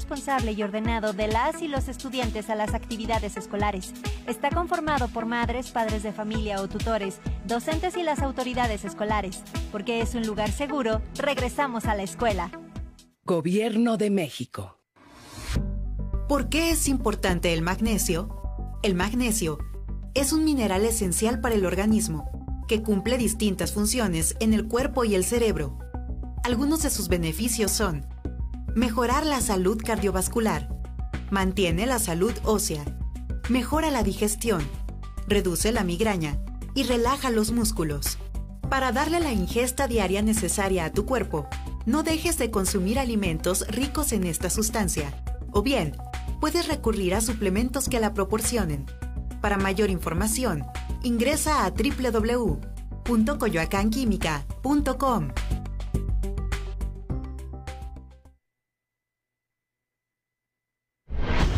responsable y ordenado de las y los estudiantes a las actividades escolares. Está conformado por madres, padres de familia o tutores, docentes y las autoridades escolares. Porque es un lugar seguro, regresamos a la escuela. Gobierno de México. ¿Por qué es importante el magnesio? El magnesio es un mineral esencial para el organismo que cumple distintas funciones en el cuerpo y el cerebro. Algunos de sus beneficios son mejorar la salud cardiovascular, mantiene la salud ósea, mejora la digestión, reduce la migraña y relaja los músculos. Para darle la ingesta diaria necesaria a tu cuerpo, no dejes de consumir alimentos ricos en esta sustancia, o bien, puedes recurrir a suplementos que la proporcionen. Para mayor información, ingresa a www.coyoacanquímica.com.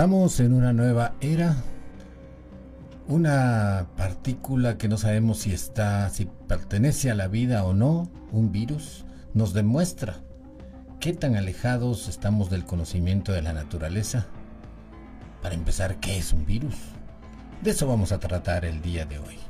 Estamos en una nueva era. Una partícula que no sabemos si está, si pertenece a la vida o no, un virus, nos demuestra qué tan alejados estamos del conocimiento de la naturaleza. Para empezar, ¿qué es un virus? De eso vamos a tratar el día de hoy.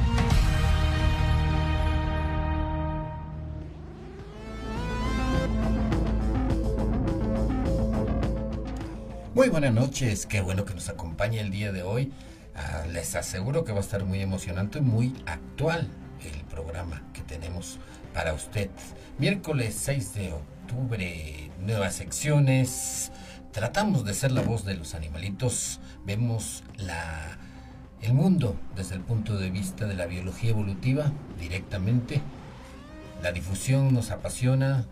Muy buenas noches, qué bueno que nos acompañe el día de hoy. Ah, les aseguro que va a estar muy emocionante y muy actual el programa que tenemos para usted. Miércoles 6 de octubre, nuevas secciones. Tratamos de ser la voz de los animalitos. Vemos la, el mundo desde el punto de vista de la biología evolutiva directamente. La difusión nos apasiona.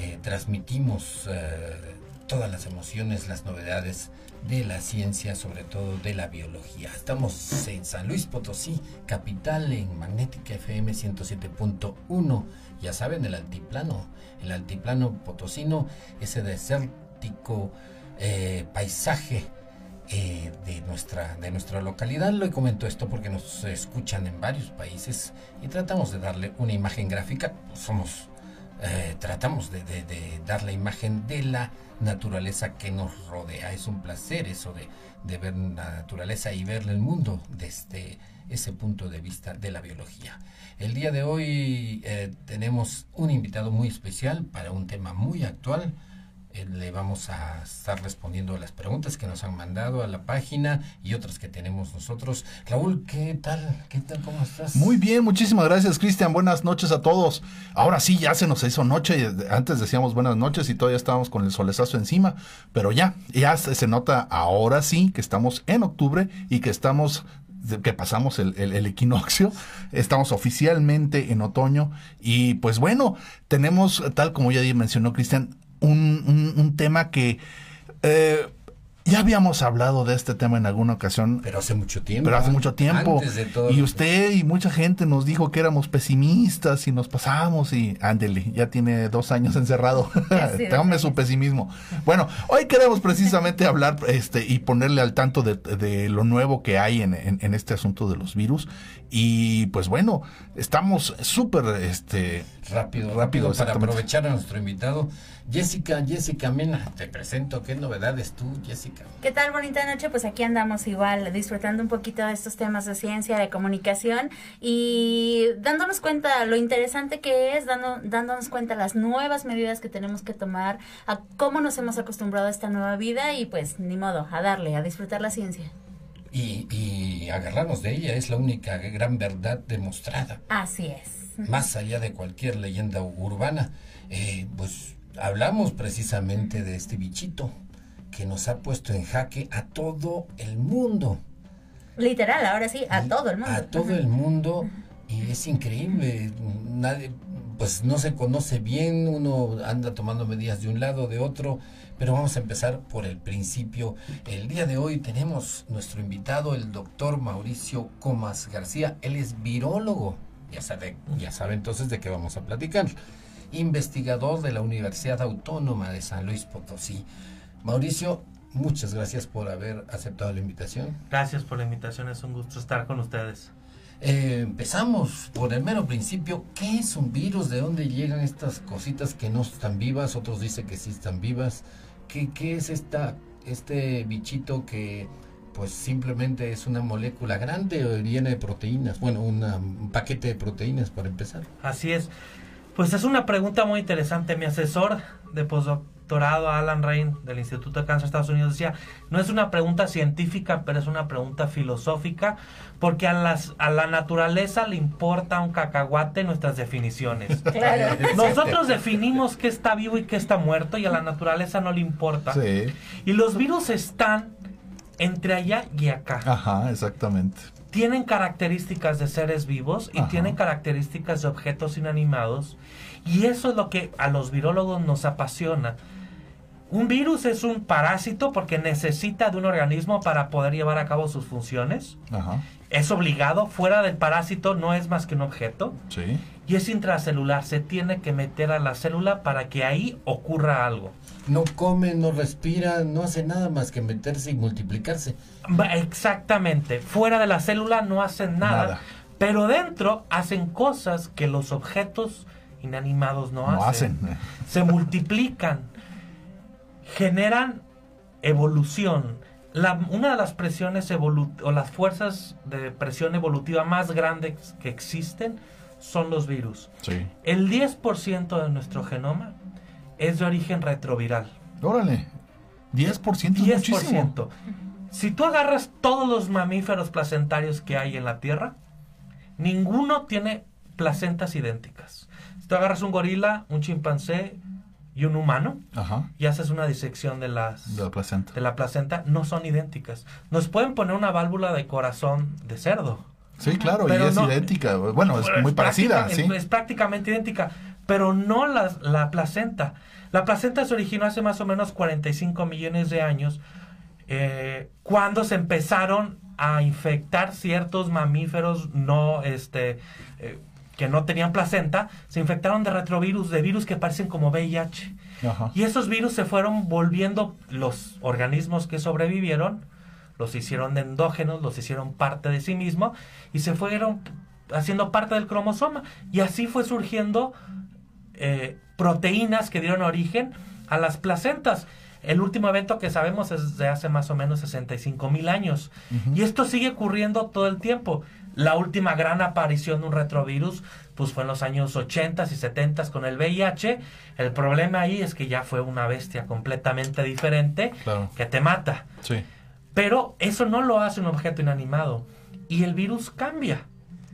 Eh, transmitimos... Eh, todas las emociones, las novedades de la ciencia, sobre todo de la biología. Estamos en San Luis Potosí, capital, en Magnética FM 107.1. Ya saben, el altiplano, el altiplano potosino, ese desértico eh, paisaje eh, de, nuestra, de nuestra localidad. Lo comento esto porque nos escuchan en varios países y tratamos de darle una imagen gráfica. Somos eh, tratamos de, dar la imagen de la naturaleza que nos rodea. Es un placer eso de, ver la naturaleza y ver el mundo desde ese punto de vista de la biología. El día de hoy eh, tenemos un invitado muy especial para un tema muy actual le vamos a estar respondiendo a las preguntas que nos han mandado a la página y otras que tenemos nosotros. Raúl, ¿qué tal? ¿Qué tal? ¿Cómo estás? Muy bien, muchísimas gracias, Cristian. Buenas noches a todos. Ahora sí, ya se nos hizo noche. Antes decíamos buenas noches y todavía estábamos con el solezazo encima, pero ya, ya se, nota ahora sí que estamos en octubre y que estamos que pasamos el, el, equinoccio, estamos oficialmente en otoño y pues bueno, tenemos, tal como ya mencionó Cristian, un, un, tema que eh, Ya habíamos hablado de este tema en alguna ocasión. Pero hace mucho tiempo. Pero hace mucho tiempo. Antes de todo y usted y mucha gente nos dijo que éramos pesimistas y nos pasamos y ándele, ya tiene dos años encerrado. Tome su pesimismo. Bueno, hoy queremos precisamente hablar este y ponerle al tanto de, de lo nuevo que hay en, en- en este asunto de los virus. Y pues bueno, estamos súper este Rápido, Rápido, rápido, para aprovechar a nuestro invitado. Jessica, Jessica Mena, te presento. ¿Qué novedades tú, Jessica? ¿Qué tal? Bonita noche. Pues aquí andamos igual, disfrutando un poquito de estos temas de ciencia, de comunicación y dándonos cuenta lo interesante que es, dando, dándonos cuenta las nuevas medidas que tenemos que tomar, a cómo nos hemos acostumbrado a esta nueva vida y pues ni modo, a darle, a disfrutar la ciencia. Y, y agarrarnos de ella es la única gran verdad demostrada. Así es. Más allá de cualquier leyenda urbana. Eh, pues hablamos precisamente de este bichito que nos ha puesto en jaque a todo el mundo. Literal, ahora sí, a todo el mundo. A todo el mundo. Y es increíble. Nadie, pues no se conoce bien, uno anda tomando medidas de un lado, de otro. Pero vamos a empezar por el principio. El día de hoy tenemos nuestro invitado, el doctor Mauricio Comas García. Él es virólogo. Ya sabe, ya sabe entonces de qué vamos a platicar. Investigador de la Universidad Autónoma de San Luis Potosí. Mauricio, muchas gracias por haber aceptado la invitación. Gracias por la invitación, es un gusto estar con ustedes. Eh, empezamos por el mero principio. ¿Qué es un virus? ¿De dónde llegan estas cositas que no están vivas? Otros dicen que sí están vivas. ¿Qué, qué es esta, este bichito que pues simplemente es una molécula grande o llena de proteínas? Bueno, una- un paquete de proteínas para empezar. Así es. Pues es una pregunta muy interesante. Mi asesor de postdoctorado, Alan Rain, del Instituto de Cáncer de Estados Unidos, decía, no es una pregunta científica, pero es una pregunta filosófica, porque a, las, a la naturaleza le importa un cacahuate nuestras definiciones. Claro. Nosotros definimos qué está vivo y qué está muerto, y a la naturaleza no le importa. Sí. Y los virus están entre allá y acá. Ajá, exactamente. tienen características de seres vivos y Ajá. tienen características de objetos inanimados y eso es lo que a los virólogos nos apasiona. Un virus es un parásito porque necesita de un organismo para poder llevar a cabo sus funciones. Ajá. Es obligado, fuera del parásito no es más que un objeto Sí. Y es intracelular, se tiene que meter a la célula para que ahí ocurra algo. No come, no respira, no hace nada más que meterse y multiplicarse. Exactamente. Fuera de la célula no hacen nada, Nada. pero dentro hacen cosas que los objetos inanimados no, No hacen. hacen. Se multiplican, generan evolución. La- una de las presiones o las fuerzas de presión evolutiva más grandes que existen son los virus. Sí. El 10% de nuestro genoma es de origen retroviral. Órale. 10% es muchísimo. 10%. Si tú agarras todos los mamíferos placentarios que hay en la Tierra, ninguno tiene placentas idénticas. Si tú agarras un gorila, un chimpancé y un humano Ajá. y haces una disección de las De la placenta. de la placenta, no son idénticas. Nos pueden poner una válvula de corazón de cerdo. Sí, claro, Pero y es no- idéntica. Bueno, es muy parecida, sí. Es prácticamente idéntica, pero no la, la placenta. La placenta se originó hace más o menos 45 millones de años, eh, cuando se empezaron a infectar ciertos mamíferos no, este, eh, que no tenían placenta, se infectaron de retrovirus, de virus que parecen como VIH. Ajá. Y esos virus se fueron volviendo los organismos que sobrevivieron, los hicieron endógenos, los hicieron parte de sí mismo y se fueron haciendo parte del cromosoma. Y así fue surgiendo eh, proteínas que dieron origen a las placentas. El último evento que sabemos es de hace más o menos 65 mil años. Y esto sigue ocurriendo todo el tiempo. La última gran aparición de un retrovirus pues fue en los años 80 y 70 con el VIH. El problema ahí es que ya fue una bestia completamente diferente Claro. que te mata. Sí. Pero eso no lo hace un objeto inanimado. Y el virus cambia,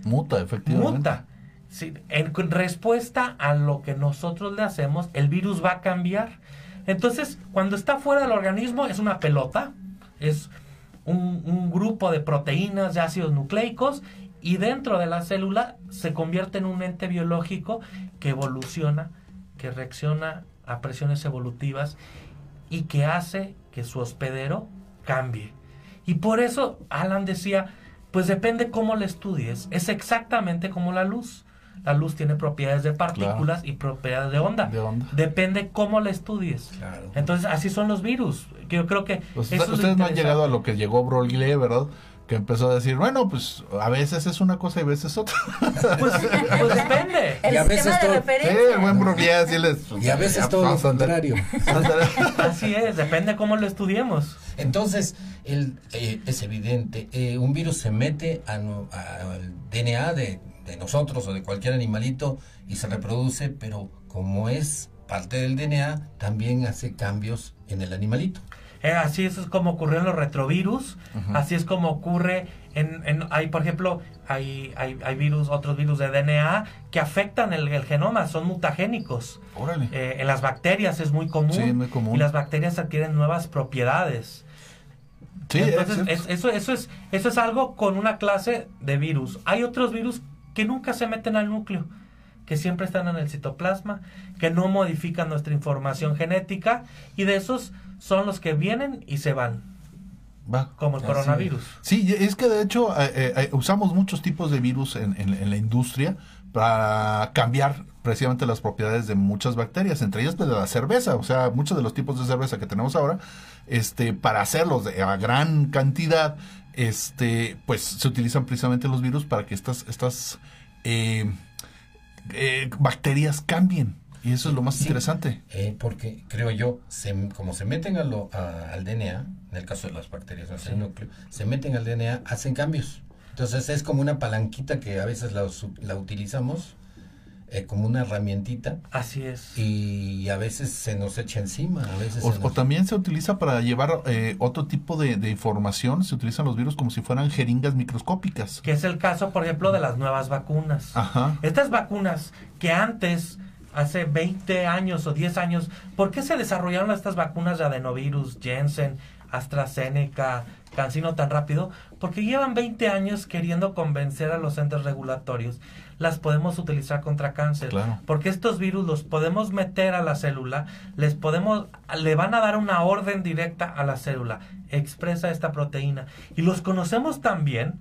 Muta, efectivamente. muta. Sí, en respuesta a lo que nosotros le hacemos, el virus va a cambiar. Entonces, cuando está fuera del organismo, es una pelota, es un, un grupo de proteínas, de ácidos nucleicos, y dentro de la célula se convierte en un ente biológico que evoluciona, que reacciona a presiones evolutivas y que hace que su hospedero cambie. Y por eso Alan decía, pues depende cómo le estudies. Es exactamente como la luz. La luz tiene propiedades de partículas y propiedades de onda. De onda. Depende cómo la estudies. Claro. Entonces, así son los virus. Yo creo que... Pues eso ustedes no han llegado a lo que llegó Broglie, ¿verdad? Que empezó a decir, bueno, pues a veces es una cosa y a veces otra. Pues, pues depende. El Y a veces todo- Sí, referencia. el buen Broglie así les... Y a veces ya, todo lo contrario. Así es, depende cómo lo estudiemos. Entonces, el, eh, es evidente, eh, un virus se mete a no- a- al DNA de, de nosotros o de cualquier animalito y se reproduce, pero como es parte del DNA, también hace cambios en el animalito. Eh, así es como ocurrió en los retrovirus, así es como ocurre en, en- hay por ejemplo, hay, hay, hay virus, otros virus de DNA que afectan el, el genoma, son mutagénicos. Órale. Eh, en las bacterias es muy común, Sí, muy común. y las bacterias adquieren nuevas propiedades. Sí, es Entonces, es- eso, eso, es, eso es algo con una clase de virus. Hay otros virus que nunca se meten al núcleo, que siempre están en el citoplasma, que no modifican nuestra información genética, y de esos son los que vienen y se van, Va. como el coronavirus. Sí, es que de hecho eh, eh, eh, usamos muchos tipos de virus en, en- en la industria para cambiar precisamente las propiedades de muchas bacterias, entre ellas pues, de la cerveza, o sea, muchos de los tipos de cerveza que tenemos ahora, este, para hacerlos de, a gran cantidad, este, pues se utilizan precisamente los virus para que estas, estas eh, bacterias cambien. Y eso es lo más Sí. interesante. Eh, porque creo yo, se, como se meten a lo- a- al DNA, en el caso de las bacterias, no el núcleo, se meten al DNA, hacen cambios. Entonces es como una palanquita que a veces la, utilizamos eh, como una herramientita Así es. y a veces se nos echa encima. A veces O, se o nos- también se utiliza para llevar eh, otro tipo de, de información, se utilizan los virus como si fueran jeringas microscópicas. Que es el caso, por ejemplo, de las nuevas vacunas. Ajá. Estas vacunas que antes, hace 20 años o 10 años, ¿por qué se desarrollaron estas vacunas de adenovirus, Jensen, AstraZeneca, Cancino tan rápido? Porque llevan 20 años queriendo convencer a los entes regulatorios. Las podemos utilizar contra cáncer. Claro. Porque estos virus los podemos meter a la célula, les podemos, le van a dar una orden directa a la célula. Expresa esta proteína. Y los conocemos tan bien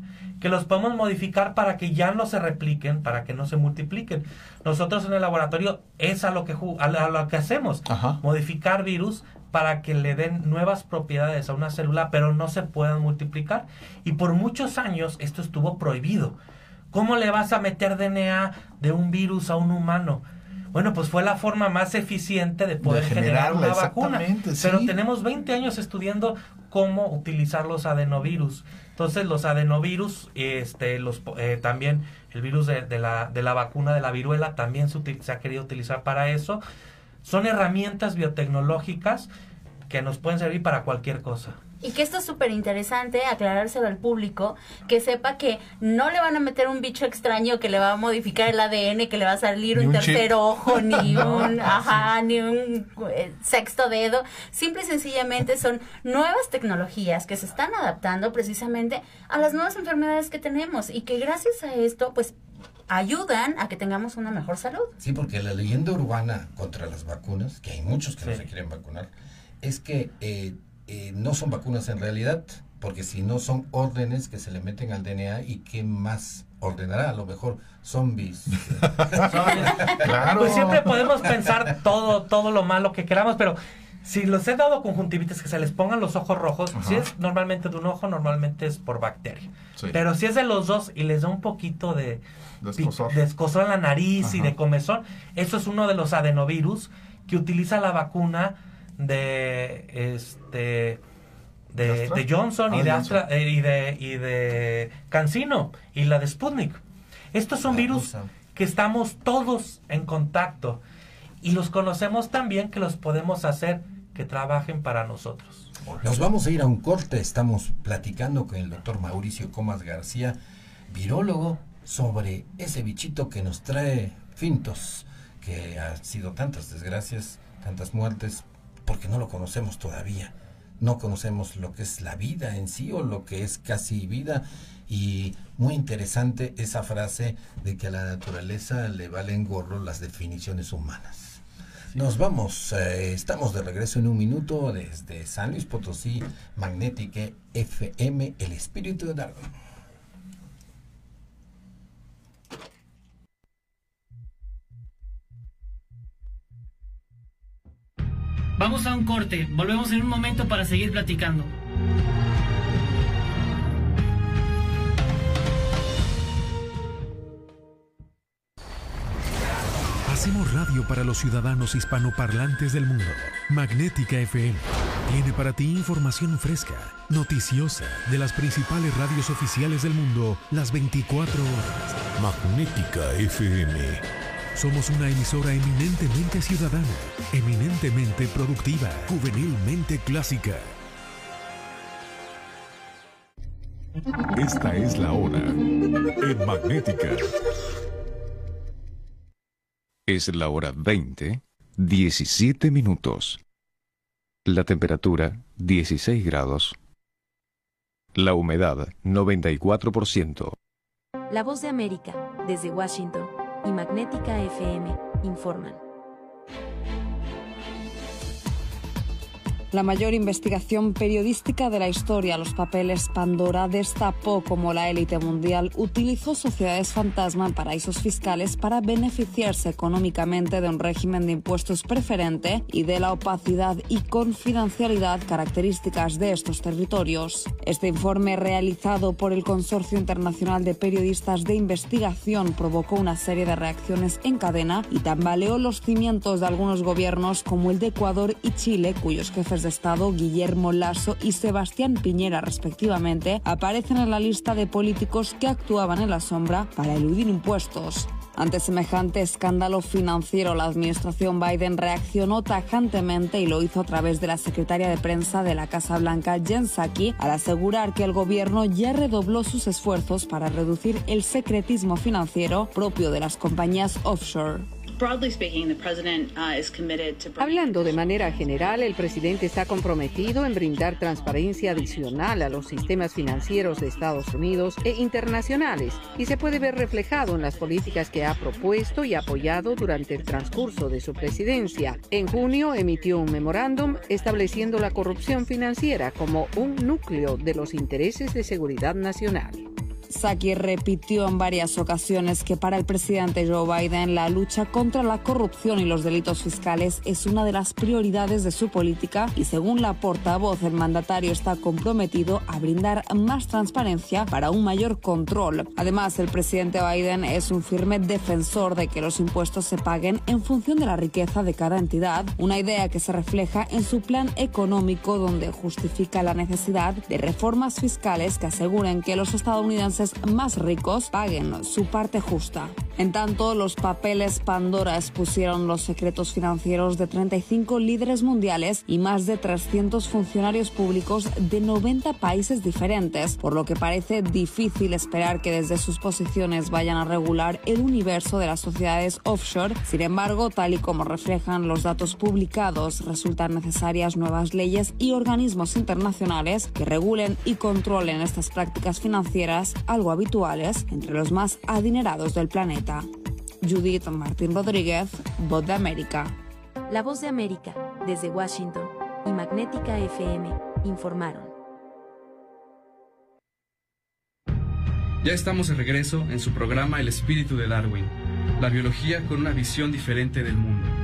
que los podemos modificar para que ya no se repliquen, para que no se multipliquen. Nosotros en el laboratorio es a lo que, a lo- que hacemos, Ajá. modificar virus para que le den nuevas propiedades a una célula, pero no se puedan multiplicar. Y por muchos años esto estuvo prohibido. ¿Cómo le vas a meter DNA de un virus a un humano? Bueno, pues fue la forma más eficiente de poder generar una vacuna. Pero tenemos 20 años estudiando cómo utilizar los adenovirus. Entonces, los adenovirus, este, los, eh, también el virus de, de la, de la vacuna de la viruela también se, util- se ha querido utilizar para eso. Son herramientas biotecnológicas que nos pueden servir para cualquier cosa. Y que esto es súper interesante aclarárselo al público, que sepa que no le van a meter un bicho extraño que le va a modificar el ADN, que le va a salir Ni un, chip. tercer ojo, ni un, ajá, ni un eh, sexto dedo. Simple y sencillamente son nuevas tecnologías que se están adaptando precisamente a las nuevas enfermedades que tenemos y que gracias a esto, pues ayudan a que tengamos una mejor salud. Sí, porque la leyenda urbana contra las vacunas, que hay muchos que no se quieren vacunar, es que eh, eh, no son vacunas en realidad, porque si no son órdenes que se le meten al DNA y qué más ordenará, a lo mejor zombies. Claro. Pues siempre podemos pensar todo, todo lo malo que queramos, pero si los he dado conjuntivitis que se les pongan los ojos rojos, Ajá. si es normalmente de un ojo, normalmente es por bacteria. Sí. Pero si es de los dos y les da un poquito de De escozor. en la nariz y de comezón, eso es uno de los adenovirus que utiliza la vacuna de este ¿De de, de Johnson Ah, y de Johnson. Astra eh, y de y de Cancino y la de Sputnik. Estos son La virus que estamos todos en contacto y los conocemos tan bien que los podemos hacer que trabajen para nosotros. Nos vamos a ir a un corte, estamos platicando con el doctor Mauricio Comas García, virólogo, sobre ese bichito que nos trae fintos, que ha sido tantas desgracias, tantas muertes, porque no lo conocemos todavía. No conocemos lo que es la vida en sí o lo que es casi vida. Y muy interesante esa frase de que a la naturaleza le valen gorro las definiciones humanas. Nos vamos, eh, estamos de regreso en un minuto desde San Luis Potosí, Magnética FM, el espíritu de Darwin. Vamos a un corte, volvemos en un momento para seguir platicando. Hacemos radio para los ciudadanos hispanoparlantes del mundo. Magnética FM tiene para ti información fresca, noticiosa, de las principales radios oficiales del mundo, las 24 horas. Magnética FM. Somos una emisora eminentemente ciudadana, eminentemente productiva, juvenilmente clásica. Esta es la hora en Magnética. Es la hora 20, 17 minutos. La temperatura 16 grados. La humedad 94%. La voz de América, desde Washington, y Magnética FM, informan. La mayor investigación periodística de la historia, los papeles Pandora, destapó cómo la élite mundial utilizó sociedades fantasma en paraísos fiscales para beneficiarse económicamente de un régimen de impuestos preferente y de la opacidad y confidencialidad características de estos territorios. Este informe realizado por el Consorcio Internacional de Periodistas de Investigación provocó una serie de reacciones en cadena y tambaleó los cimientos de algunos gobiernos como el de Ecuador y Chile, cuyos jefes de Estado, Guillermo Lasso y Sebastián Piñera, respectivamente, aparecen en la lista de políticos que actuaban en la sombra para eludir impuestos. Ante semejante escándalo financiero, la administración Biden reaccionó tajantemente y lo hizo a través de la secretaria de prensa de la Casa Blanca, Jen Psaki, al asegurar que el gobierno ya redobló sus esfuerzos para reducir el secretismo financiero propio de las compañías offshore. Hablando de manera general, el presidente está comprometido en brindar transparencia adicional a los sistemas financieros de Estados Unidos e internacionales y se puede ver reflejado en las políticas que ha propuesto y apoyado durante el transcurso de su presidencia. En junio emitió un memorándum estableciendo la corrupción financiera como un núcleo de los intereses de seguridad nacional. Saki repitió en varias ocasiones que para el presidente Joe Biden la lucha contra la corrupción y los delitos fiscales es una de las prioridades de su política y según la portavoz el mandatario está comprometido a brindar más transparencia para un mayor control. Además, el presidente Biden es un firme defensor de que los impuestos se paguen en función de la riqueza de cada entidad, una idea que se refleja en su plan económico donde justifica la necesidad de reformas fiscales que aseguren que los estadounidenses más ricos paguen su parte justa. En tanto, los papeles Pandora expusieron los secretos financieros de 35 líderes mundiales y más de 300 funcionarios públicos de 90 países diferentes, por lo que parece difícil esperar que desde sus posiciones vayan a regular el universo de las sociedades offshore. Sin embargo, tal y como reflejan los datos publicados, resultan necesarias nuevas leyes y organismos internacionales que regulen y controlen estas prácticas financieras, algo habituales entre los más adinerados del planeta. Judith Martín Rodríguez, Voz de América. La Voz de América, desde Washington, y Magnética FM, informaron. Ya estamos de regreso en su programa El espíritu de Darwin, la biología con una visión diferente del mundo.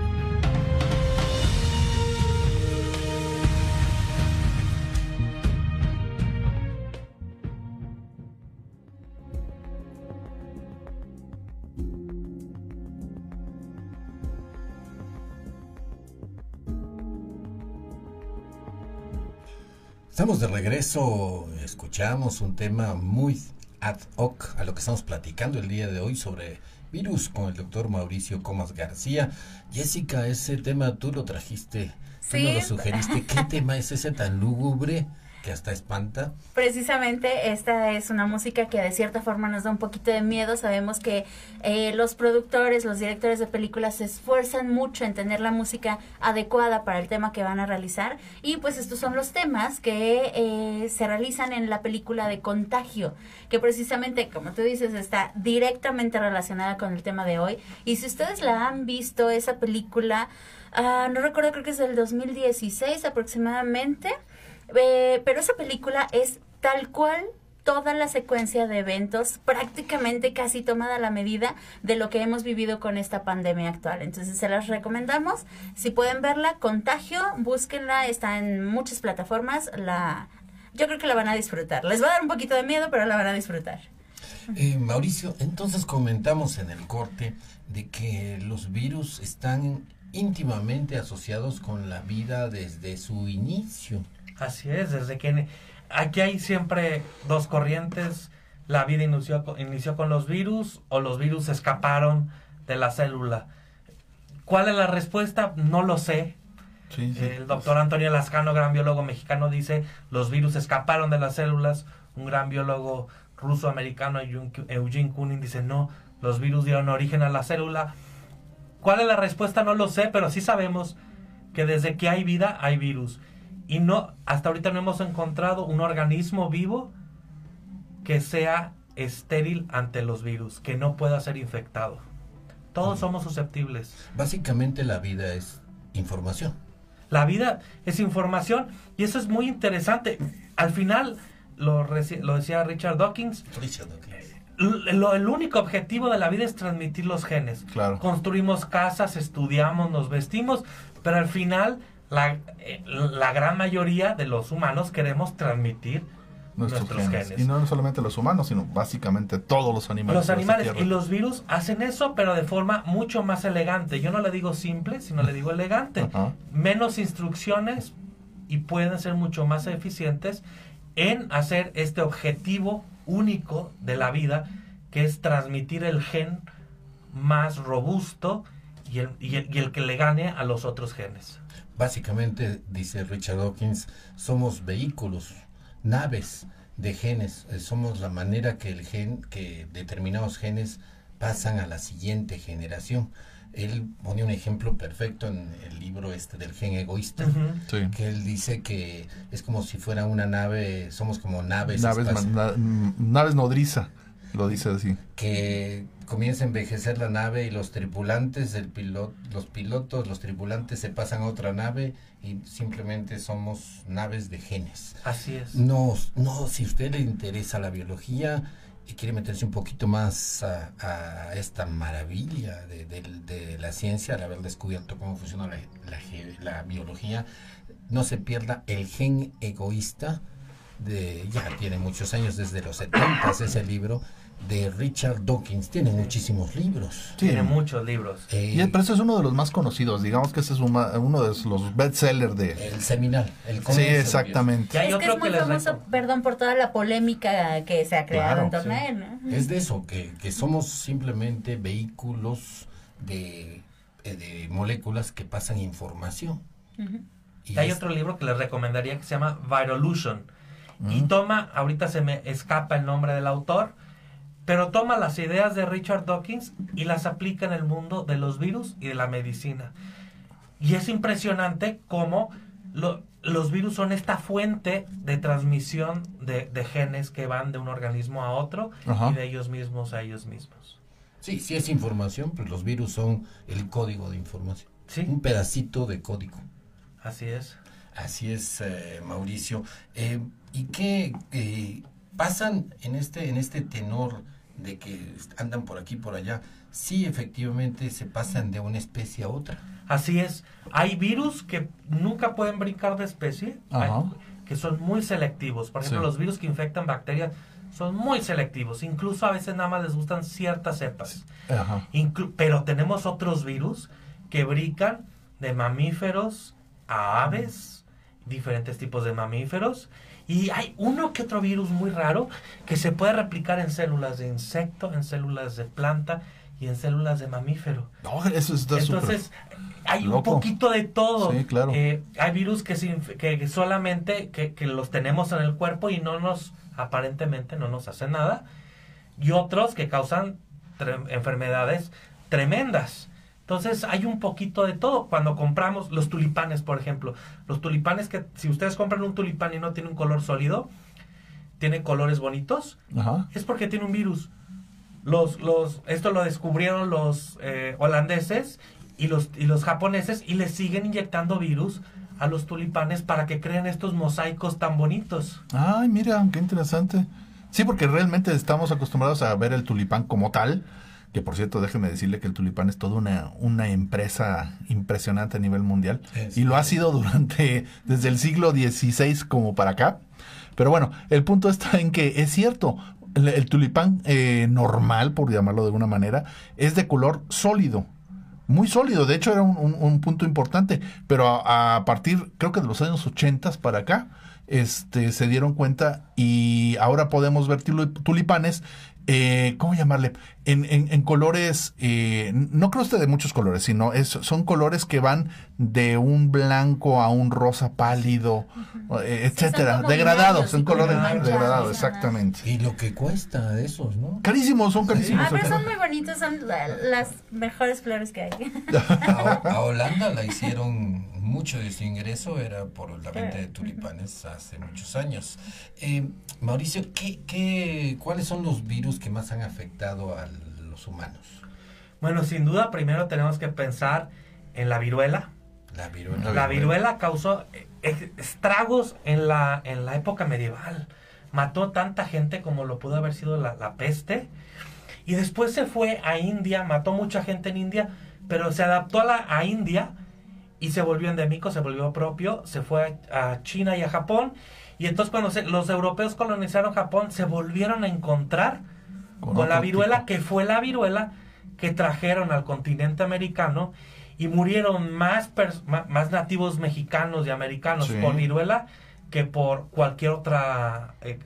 Estamos de regreso, escuchamos un tema muy ad hoc a lo que estamos platicando el día de hoy sobre virus con el doctor Mauricio Comas García. Jessica, ese tema tú lo trajiste, tú Sí. me lo sugeriste. ¿Qué tema es ese tan lúgubre que hasta espanta? Precisamente esta es una música que de cierta forma nos da un poquito de miedo. Sabemos que eh, los productores, los directores de películas se esfuerzan mucho en tener la música adecuada para el tema que van a realizar. Y pues estos son los temas que eh, se realizan en la película de Contagio, que precisamente, como tú dices, está directamente relacionada con el tema de hoy. Y si ustedes la han visto, esa película Ah, no recuerdo, creo que es del 2016 aproximadamente. Eh, pero esa película es tal cual toda la secuencia de eventos prácticamente casi tomada a la medida de lo que hemos vivido con esta pandemia actual. Entonces se las recomendamos. Si pueden verla, Contagio, búsquenla, está en muchas plataformas. La, yo creo que la van a disfrutar. Les va a dar un poquito de miedo, pero la van a disfrutar. Eh, Mauricio, entonces comentamos en el corte de que los virus están íntimamente asociados con la vida desde su inicio. Así es, desde que aquí hay siempre dos corrientes. La vida inició, inició con los virus o los virus escaparon de la célula. ¿Cuál es la respuesta? No lo sé. El doctor Antonio Lascano, gran biólogo mexicano, dice los virus escaparon de las células. Un gran biólogo ruso-americano, Eugene Kunin, dice no, los virus dieron origen a la célula. ¿Cuál es la respuesta? No lo sé, pero sí sabemos que desde que hay vida hay virus. Y no, hasta ahorita no hemos encontrado un organismo vivo que sea estéril ante los virus, que no pueda ser infectado. Todos somos susceptibles. Básicamente la vida es información. La vida es información y eso es muy interesante. Al final, lo, lo decía Richard Dawkins, Richard Dawkins el único objetivo de la vida es transmitir los genes. Construimos casas, estudiamos, nos vestimos, pero al final la, eh, la gran mayoría de los humanos queremos transmitir nuestros, genes. Y no solamente los humanos, sino básicamente todos los animales. Los animales y los virus hacen eso, pero de forma mucho más elegante. Yo no le digo simple, sino le digo elegante. Menos instrucciones y pueden ser mucho más eficientes en hacer este objetivo único de la vida, que es transmitir el gen más robusto y el, y el, que le gane a los otros genes. Básicamente, dice Richard Dawkins, somos vehículos, naves de genes, eh, somos la manera que el gen, que determinados genes pasan a la siguiente generación. Él pone un ejemplo perfecto en el libro este del gen egoísta, que él dice que es como si fuera una nave, somos como naves. Naves, naves nodriza, lo dice así. Que comienza a envejecer la nave y los tripulantes, el piloto, los pilotos, los tripulantes se pasan a otra nave y simplemente somos naves de genes. Así es. No, no, si a usted le interesa la biología, y quiere meterse un poquito más a, esta maravilla de, la ciencia, al haber descubierto cómo funciona la, la, biología, no se pierda el gen egoísta, de, ya tiene muchos años, desde los 70 ese libro, de Richard Dawkins. Tiene muchísimos libros. Tiene muchos libros. Eh, y pero ese es uno de los más conocidos. Digamos que ese es uno de los bestsellers de... El seminal. El sí, exactamente. es que es muy famoso, perdón, por toda la polémica que se ha creado en torno a él. Es de eso, que, que somos simplemente vehículos de, eh, de moléculas que pasan información. Y, hay otro libro que les recomendaría que se llama Virolution. Y toma, ahorita se me escapa el nombre del autor, pero toma las ideas de Richard Dawkins y las aplica en el mundo de los virus y de la medicina. Y es impresionante cómo los virus son esta fuente de transmisión de, genes que van de un organismo a otro y de ellos mismos a ellos mismos. Sí, si es información, pues los virus son el código de información. Sí. Un pedacito de código. Así es. Así es, eh, Mauricio. Eh, ¿Y qué eh, pasan en este, en este tenor? De que andan por aquí por allá, sí efectivamente se pasan de una especie a otra. Así es. Hay virus que nunca pueden brincar de especie, que son muy selectivos. Por ejemplo, los virus que infectan bacterias son muy selectivos. Incluso a veces nada más les gustan ciertas cepas. pero tenemos otros virus que brincan de mamíferos a aves, diferentes tipos de mamíferos y hay uno que otro virus muy raro que se puede replicar en células de insecto, en células de planta y en células de mamífero. No, eso está Entonces, hay un poquito de todo. Sí, claro. Eh, hay virus que, que solamente que, que, los tenemos en el cuerpo y no nos, aparentemente no nos hacen nada. Y otros que causan enfermedades tremendas. Entonces hay un poquito de todo. Cuando compramos los tulipanes, por ejemplo, los tulipanes que si ustedes compran un tulipán y no tiene un color sólido, tiene colores bonitos, es porque tiene un virus. Los, los, esto lo descubrieron los eh, holandeses y los, y los japoneses y le siguen inyectando virus a los tulipanes para que creen estos mosaicos tan bonitos. Ay, mira, qué interesante. Sí, porque realmente estamos acostumbrados a ver el tulipán como tal, que por cierto, déjeme decirle que el tulipán es toda una, una empresa impresionante a nivel mundial y lo ha sido durante, desde el siglo XVI como para acá. Pero bueno, el punto está en que es cierto, el, el tulipán eh, normal, por llamarlo de alguna manera, es de color sólido muy sólido. De hecho, era un, un- un punto importante. Pero a, a partir, creo que de los años 80 para acá, este, se dieron cuenta y ahora podemos ver tulipanes. Eh, ¿Cómo llamarle? En, en- en colores, eh, no creo usted de muchos colores, sino es, son colores que van de un blanco a un rosa pálido, eh, etcétera, como degradados, y colores degradados, exactamente. Y lo que cuesta de esos, ¿no? Carísimos, son carísimos. Ah, pero son muy bonitos, son la- las mejores flores que hay. A, a Holanda la hicieron mucho de su ingreso, era por la venta de tulipanes hace muchos años. Eh, Mauricio, ¿qué, qué, ¿cuáles son los virus que más han afectado a los humanos? Bueno, sin duda, primero tenemos que pensar en la viruela. La viruela. La viruela causó eh, estragos en la, en la época medieval. Mató tanta gente como lo pudo haber sido la, la peste. Y después se fue a India, mató mucha gente en India, pero se adaptó a, la, a India y se volvió endémico, se volvió propio, se fue a, a China y a Japón. Y entonces cuando se- los europeos colonizaron Japón, se volvieron a encontrar con, la viruela, que fue la viruela que trajeron al continente americano y murieron más, más nativos mexicanos y americanos Sí. por viruela que por cualquier otra eh,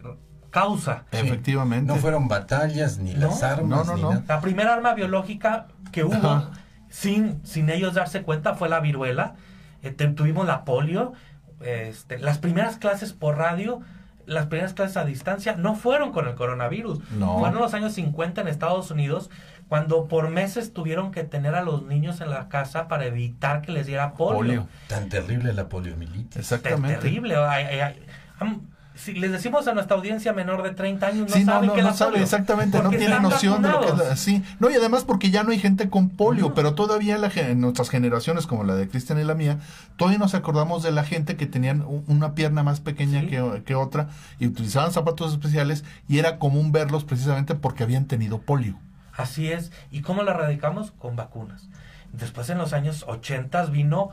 causa. Efectivamente. No fueron batallas ni las No, armas. no, ni no. nada. La primera arma biológica que hubo, Ajá. sin, sin ellos darse cuenta, fue la viruela. Eh, tuvimos la polio. Este, las primeras clases por radio, las primeras clases a distancia, no fueron con el coronavirus. No. Fueron en los años 50 en Estados Unidos, cuando por meses tuvieron que tener a los niños en la casa para evitar que les diera polio. Polio. Tan terrible la poliomielitis. Exactamente. Terrible. Ay, ay, ay. Am- si les decimos a nuestra audiencia menor de 30 años, no Sí, no, saben no, qué no la sabe polio, exactamente, no tiene noción de lo que es la, sí. No, y además porque ya no hay gente con polio, pero todavía la, gen- nuestras generaciones, como la de Cristian y la mía, todavía nos acordamos de la gente que tenían una pierna más pequeña que, que otra y utilizaban zapatos especiales y era común verlos precisamente porque habían tenido polio. Así es. ¿Y cómo la erradicamos? Con vacunas. Después en los años 80 vino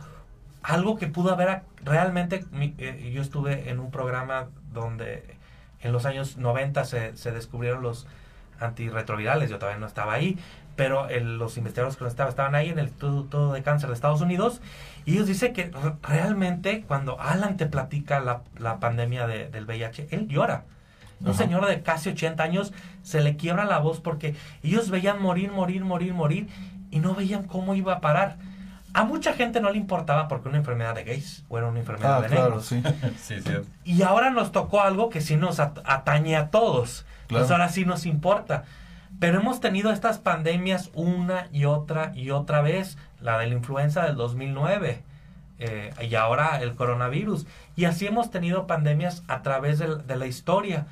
algo que pudo haber realmente... eh, yo estuve en un programa donde en los años 90 se, se descubrieron los antirretrovirales. Yo todavía no estaba ahí, pero el- los investigadores que no estaban estaban ahí en el Instituto de Cáncer de Estados Unidos. Y ellos dicen que re- realmente cuando Alan te platica la, pandemia de- del VIH, él llora. Un Ajá. señor de casi 80 años se le quiebra la voz porque ellos veían morir, morir, morir, morir y no veían cómo iba a parar. A mucha gente no le importaba porque una enfermedad de gays o era una enfermedad Ah, de claro, negros. sí. Sí, sí. Y ahora nos tocó algo que sí nos at- atañe a todos. Claro. Entonces ahora sí nos importa. Pero hemos tenido estas pandemias una y otra y otra vez. La de la influenza del 2009 eh, y ahora el coronavirus. Y así hemos tenido pandemias a través del- de, la historia.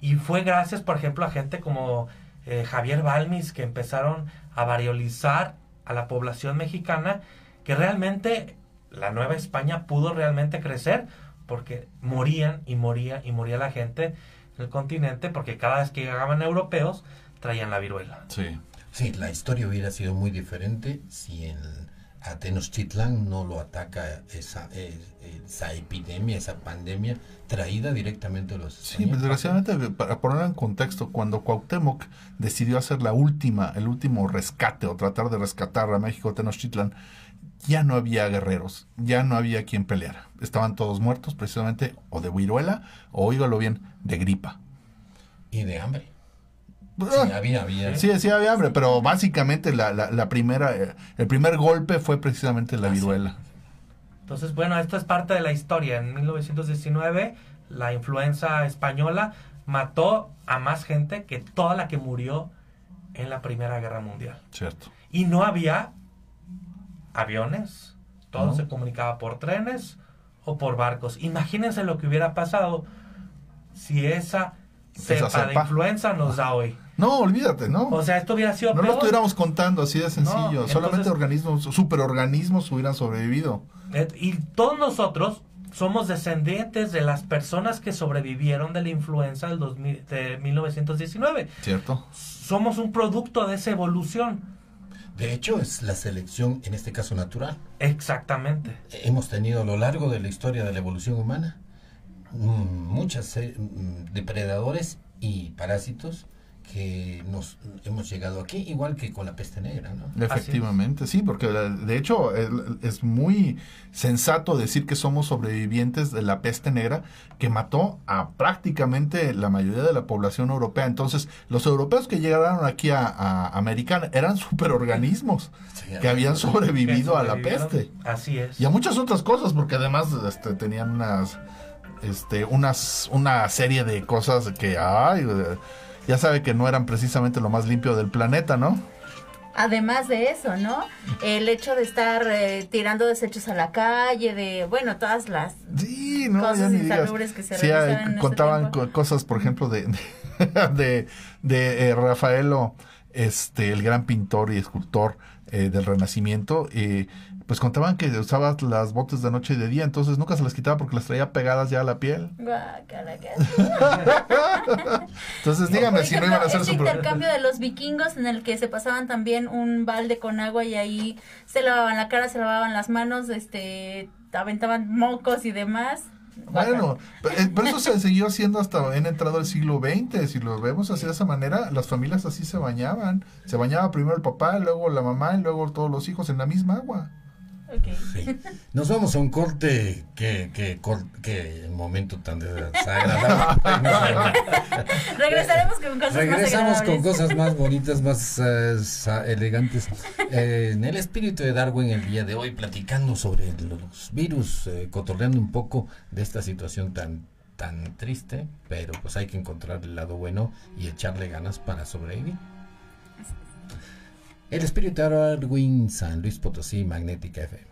Y fue gracias, por ejemplo, a gente como eh, Javier Balmis que empezaron a variolizar a la población mexicana que realmente la Nueva España pudo realmente crecer porque morían y moría y moría la gente en el continente porque cada vez que llegaban europeos traían la viruela. Sí. Sí, la historia hubiera sido muy diferente si en a Tenochtitlán no lo ataca esa, esa epidemia, esa pandemia traída directamente de los Sí, pues, desgraciadamente, para poner en contexto, cuando Cuauhtémoc decidió hacer la última, el último rescate o tratar de rescatar a México Tenochtitlan, ya no había guerreros, ya no había quien peleara. Estaban todos muertos precisamente o de viruela o, oígalo bien, de gripa. Y de hambre. Ah, Sí, había, había. Sí, sí había hambre, pero básicamente la, la, la primera, eh, el primer golpe fue precisamente la viruela. Entonces, bueno, esto es parte de la historia. En 1919, la influenza española mató a más gente que toda la que murió en la Primera Guerra Mundial. Cierto. Y no había aviones, todo No. se comunicaba por trenes o por barcos. Imagínense lo que hubiera pasado si esa Esa cepa de cepa. influenza nos da hoy. No, olvídate, ¿no? O sea, esto hubiera sido No lo estuviéramos contando así de sencillo. entonces- Solamente organismos, superorganismos hubieran sobrevivido. Y todos nosotros somos descendientes de las personas que sobrevivieron de la influenza del 2000 de 1919. ¿Cierto? Somos un producto de esa evolución. De hecho, es la selección, en este caso natural. Exactamente. Hemos tenido a lo largo de la historia de la evolución humana mm, muchas eh, mm, depredadores y parásitos que nos hemos llegado aquí, igual que con la peste negra, ¿no? Efectivamente, sí, porque eh, de hecho es muy sensato decir que somos sobrevivientes de la peste negra que mató a prácticamente la mayoría de la población europea. Entonces, los europeos que llegaron aquí a, a América eran superorganismos que habían sobrevivido a la peste. Así es. Y a muchas otras cosas, porque además este, tenían unas, este, unas, una serie de cosas que, ay, ya sabe que no eran precisamente lo más limpio del planeta, ¿no? Además de eso, ¿no? El hecho de estar eh, tirando desechos a la calle, de, bueno, todas las Sí, no, ya cosas insalubres que se Sí, realizaban en ese contaban co- cosas, por ejemplo, de, de, de, eh, Rafaelo, este, el gran pintor y escultor eh, del Renacimiento, eh, pues contaban que usaba las botas de noche y de día, entonces nunca se las quitaba porque las traía pegadas ya a la piel. Entonces dígame si no iban a hacer su... intercambio de los vikingos en el que se pasaban también un balde con agua y ahí se lavaban la cara, se lavaban las manos, este, aventaban mocos y demás. Bueno, eh, pero eso se siguió haciendo hasta en entrado el siglo XX. Si lo vemos así de esa manera, las familias así se bañaban. Se bañaba primero el papá, luego la mamá y luego todos los hijos en la misma agua. Sí. Nos vamos a un corte que, que, que momento tan desagradable. Regresaremos con cosas Regresamos más con agradables. cosas más bonitas, más eh, elegantes. Eh, en el espíritu de Darwin el día de hoy, platicando sobre los virus, eh, cotorreando un poco de esta situación tan tan triste, pero pues hay que encontrar el lado bueno y echarle ganas para sobrevivir. El espíritu de Darwin, San Luis Potosí, Magnética FM.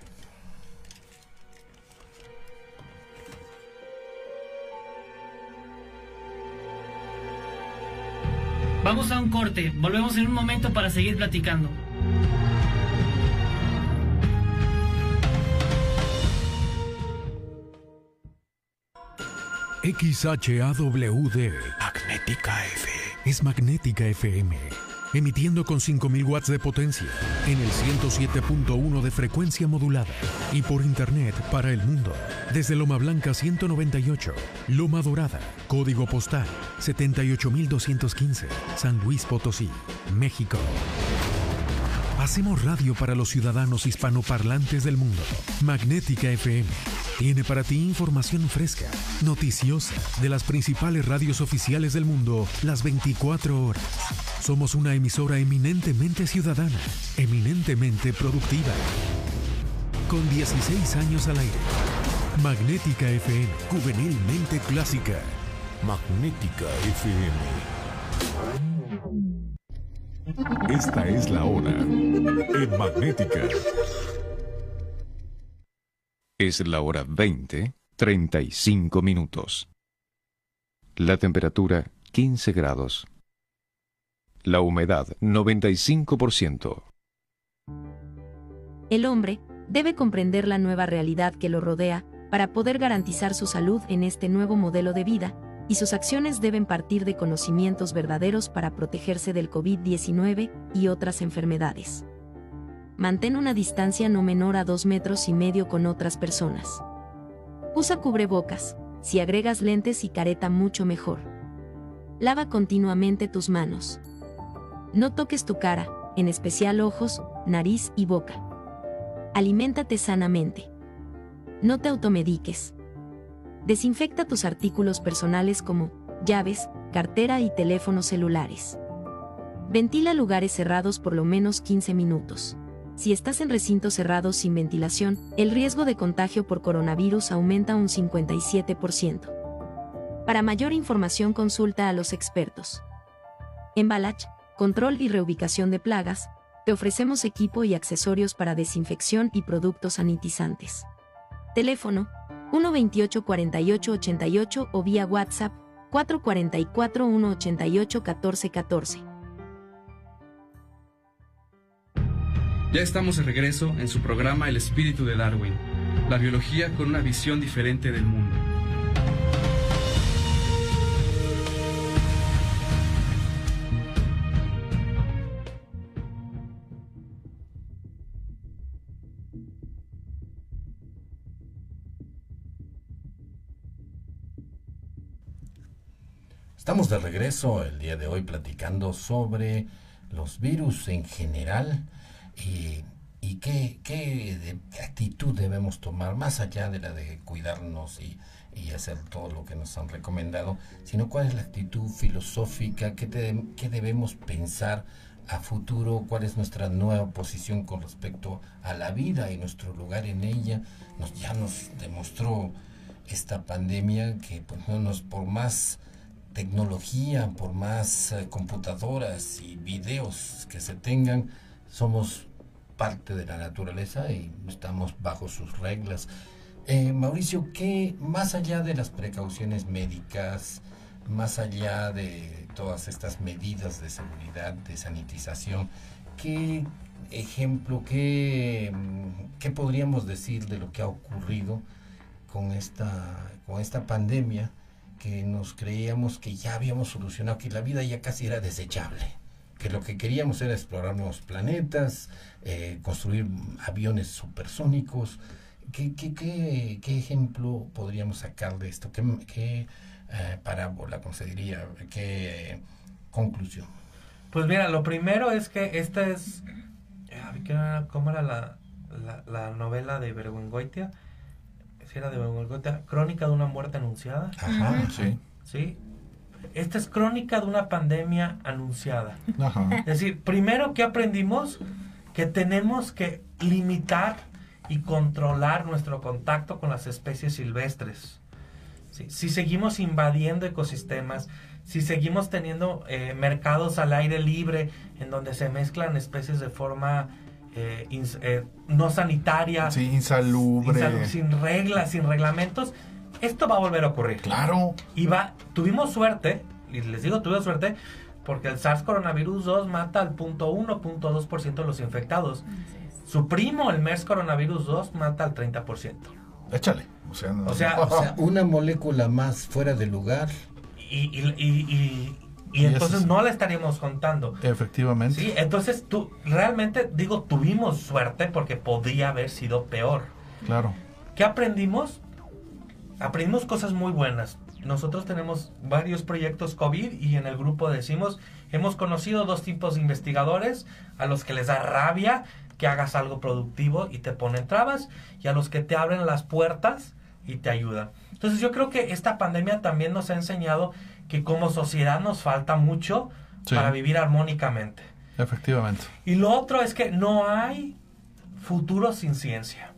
Vamos a un corte, volvemos en un momento para seguir platicando. XHAWD. Magnética FM. Es Magnética FM. Emitiendo con 5000 watts de potencia en el 107.1 de frecuencia modulada y por internet para el mundo desde Loma Blanca 198, Loma Dorada, código postal 78215, San Luis Potosí, México. Hacemos radio para los ciudadanos hispanoparlantes del mundo. Magnética FM tiene para ti información fresca, noticiosa, de las principales radios oficiales del mundo las 24 horas. Somos una emisora eminentemente ciudadana, eminentemente productiva. Con 16 años al aire. Magnética FM, juvenilmente clásica. Magnética FM. Esta es la hora en Magnética. Es la hora 20, 35 minutos. La temperatura 15 grados. La humedad 95%. El hombre debe comprender la nueva realidad que lo rodea para poder garantizar su salud en este nuevo modelo de vida, y sus acciones deben partir de conocimientos verdaderos para protegerse del COVID-19 y otras enfermedades. Mantén una distancia no menor a dos metros y medio con otras personas. Usa cubrebocas, si agregas lentes y careta mucho mejor. Lava continuamente tus manos. No toques tu cara, en especial ojos, nariz y boca. Aliméntate sanamente. No te automediques. Desinfecta tus artículos personales como llaves, cartera y teléfonos celulares. Ventila lugares cerrados por lo menos 15 minutos. Si estás en recintos cerrados sin ventilación, el riesgo de contagio por coronavirus aumenta un 57%. Para mayor información consulta a los expertos. En Balach, Control y Reubicación de Plagas, te ofrecemos equipo y accesorios para desinfección y productos sanitizantes. Teléfono 128 48 88 o vía WhatsApp 444 188 14 14. Ya estamos de regreso en su programa El espíritu de Darwin, la biología con una visión diferente del mundo. Estamos de regreso el día de hoy platicando sobre los virus en general y, qué, qué actitud debemos tomar, más allá de la de cuidarnos y, y hacer todo lo que nos han recomendado, sino cuál es la actitud filosófica, qué, te- qué debemos pensar a futuro, cuál es nuestra nueva posición con respecto a la vida y nuestro lugar en ella. Nos, ya nos demostró esta pandemia que pues, no nos, por más tecnología, por más eh, computadoras y videos que se tengan, somos parte de la naturaleza y estamos bajo sus reglas. Eh, Mauricio, ¿qué más allá de las precauciones médicas, más allá de todas estas medidas de seguridad, de sanitización, qué ejemplo, qué, qué podríamos decir de lo que ha ocurrido con esta, con esta pandemia? que nos creíamos que ya habíamos solucionado, que la vida ya casi era desechable, que lo que queríamos era explorar nuevos planetas, eh, construir aviones supersónicos. ¿Qué, qué, qué, qué ejemplo podríamos sacar de esto? ¿Qué, qué eh, parábola, cómo se diría? ¿Qué conclusión? Pues mira, lo primero es que esta es. a ver, ¿qué era- ¿Cómo era la, la, la novela de Bergüengoitia? Si era de Bergüengoitia, Crónica de una muerte anunciada. Ajá, sí. Sí. Esta es crónica de una pandemia anunciada. Ajá. Es decir, primero que aprendimos que tenemos que limitar y controlar nuestro contacto con las especies silvestres. Sí, Si seguimos invadiendo ecosistemas, si seguimos teniendo eh, mercados al aire libre en donde se mezclan especies de forma eh, ins- eh, no sanitaria, Sí, insalubre. insalu- sin reglas, sin reglamentos, esto va a volver a ocurrir. Claro. Y va, tuvimos suerte, y les digo tuvimos suerte, porque el SARS coronavirus 2 mata al punto 1, punto 2% de los infectados. Su primo, el MERS coronavirus 2, mata al 30%. Échale. O sea, no- O sea, O sea, una molécula más fuera de lugar. Y, y, y, y- y Y entonces es- no la estaríamos contando. Efectivamente. Sí, entonces tú, realmente digo, tuvimos suerte porque podría haber sido peor. Claro. ¿Qué aprendimos? Aprendimos cosas muy buenas. Nosotros tenemos varios proyectos COVID y en el grupo decimos, hemos conocido dos tipos de investigadores, a los que les da rabia que hagas algo productivo y te ponen trabas, y a los que te abren las puertas y te ayudan. Entonces yo creo que esta pandemia también nos ha enseñado que como sociedad nos falta mucho Sí. para vivir armónicamente. Efectivamente. Y lo otro es que no hay futuro sin ciencia.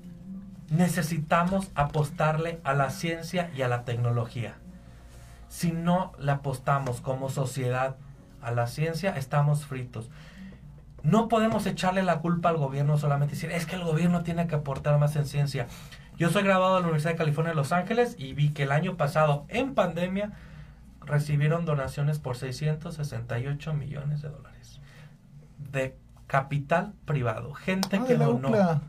Necesitamos apostarle a la ciencia y a la tecnología. Si no le apostamos como sociedad a la ciencia, estamos fritos. No podemos echarle la culpa al gobierno solamente decir, es que el gobierno tiene que aportar más en ciencia. Yo soy graduado de la Universidad de California en Los Ángeles y vi que el año pasado, en pandemia, recibieron donaciones por 668 millones de dólares de capital privado, gente Ah, que donó. Mira.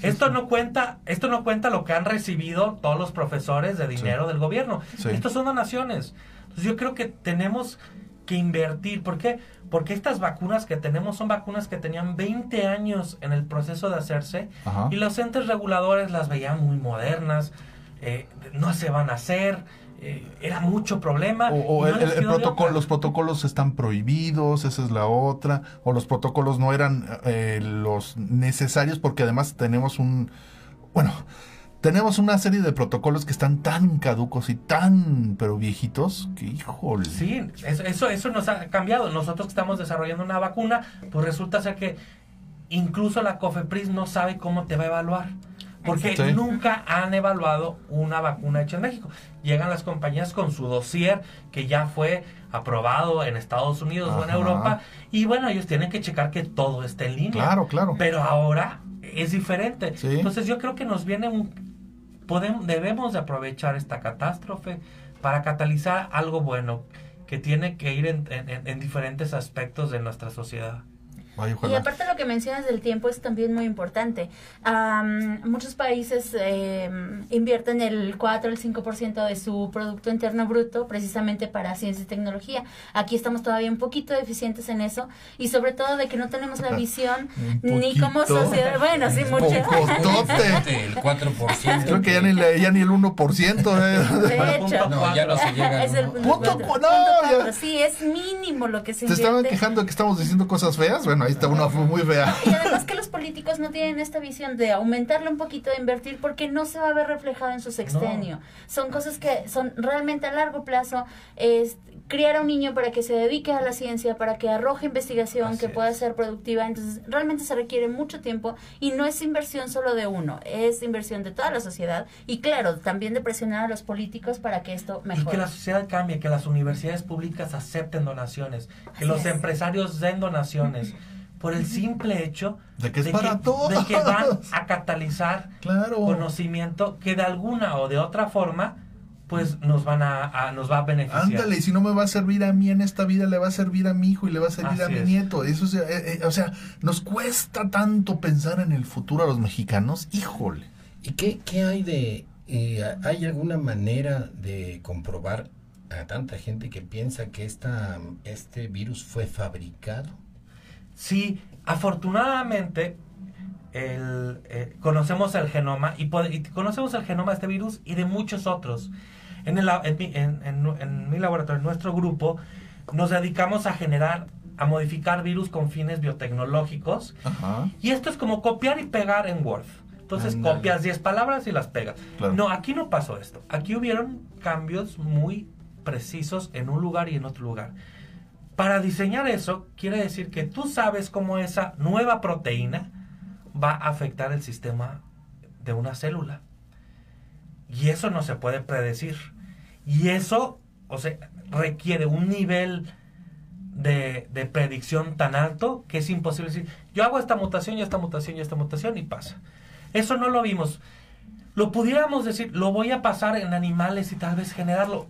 Sí, Esto sí. no cuenta, esto no cuenta lo que han recibido todos los profesores de dinero del gobierno. Estos son donaciones. Entonces yo creo que tenemos que invertir. ¿Por qué? Porque estas vacunas que tenemos son vacunas que tenían 20 años en el proceso de hacerse Ajá. y los entes reguladores las veían muy modernas, eh, no se van a hacer, eh, era mucho problema. O, no el, el protocolo, los protocolos están prohibidos, esa es la otra, o los protocolos no eran eh, los necesarios porque además tenemos un, bueno, tenemos una serie de protocolos que están tan caducos y tan, pero viejitos, que híjole. Sí, eso, eso, eso nos ha cambiado. Nosotros que estamos desarrollando una vacuna, pues resulta ser que incluso la COFEPRIS no sabe cómo te va a evaluar. Porque Sí. nunca han evaluado una vacuna hecha en México. Llegan las compañías con su dossier que ya fue aprobado en Estados Unidos o en. Europa. Y bueno, ellos tienen que checar que todo esté en línea. Claro, claro. Pero ahora es diferente. Sí. Entonces yo creo que nos viene un... Podemos, debemos de aprovechar esta catástrofe para catalizar algo bueno que tiene que ir en, en- en diferentes aspectos de nuestra sociedad. Ay, Y aparte lo que mencionas del tiempo es también muy importante. Am, muchos países eh, invierten el 4 el 5% de su Producto Interno Bruto precisamente para ciencia y tecnología. Aquí estamos todavía un poquito deficientes en eso y sobre todo de que no tenemos la visión ni como sociedad. Bueno, sí, Un mucho. El 4%. Creo que ya ni, le- ya ni el 1%. De Eh. hecho, No, ya no se llega. es el ¿no? punto Punto cuatro. no, Punto cuatro. Sí, es mínimo lo que se ¿Te estaban quejando de que estamos diciendo cosas feas? Bueno, ahí está una muy fea. Y además que los políticos no tienen esta visión de aumentarle un poquito de invertir porque no se va a ver reflejado en su sextenio. Son cosas que son realmente a largo plazo. Es criar a un niño para que se dedique a la ciencia, para que arroje investigación, que pueda ser productiva. Entonces, realmente se requiere mucho tiempo y no es inversión solo de uno, es inversión de toda la sociedad y claro, también de presionar a los políticos para que esto Y mejore. que la sociedad cambie, que las universidades públicas acepten donaciones, que Así los es. empresarios den donaciones, por el simple hecho De que es para todos. de que van a catalizar Claro. conocimiento que de alguna o de otra forma pues nos van a, a- nos va a beneficiar. Ándale, y si no me va a servir a mí en esta vida, le va a servir a mi hijo y le va a servir a mi es. nieto. Eso es, eh, eh, o sea, nos cuesta tanto pensar en el futuro a los mexicanos. Híjole. ¿Y qué, qué hay de... eh, ¿Hay alguna manera de comprobar a tanta gente que piensa que esta, este virus fue fabricado? Sí, afortunadamente el, eh, conocemos el genoma y, conocemos el genoma de este virus y de muchos otros. En, el, la- en, mi, en- en nu- en mi laboratorio, en nuestro grupo, nos dedicamos a generar, a modificar virus con fines biotecnológicos. Ajá. Y esto es como copiar y pegar en Word. Entonces copias 10 palabras y las pegas. Claro. No, aquí no pasó esto. Aquí hubieron cambios muy precisos en un lugar y en otro lugar. Para diseñar eso, quiere decir que tú sabes cómo esa nueva proteína va a afectar el sistema de una célula. Y eso no se puede predecir. Y eso, o sea, requiere un nivel de, de predicción tan alto que es imposible decir, yo hago esta mutación y esta mutación y esta mutación y pasa. Eso no lo vimos. Lo pudiéramos decir, lo voy a pasar en animales y tal vez generarlo.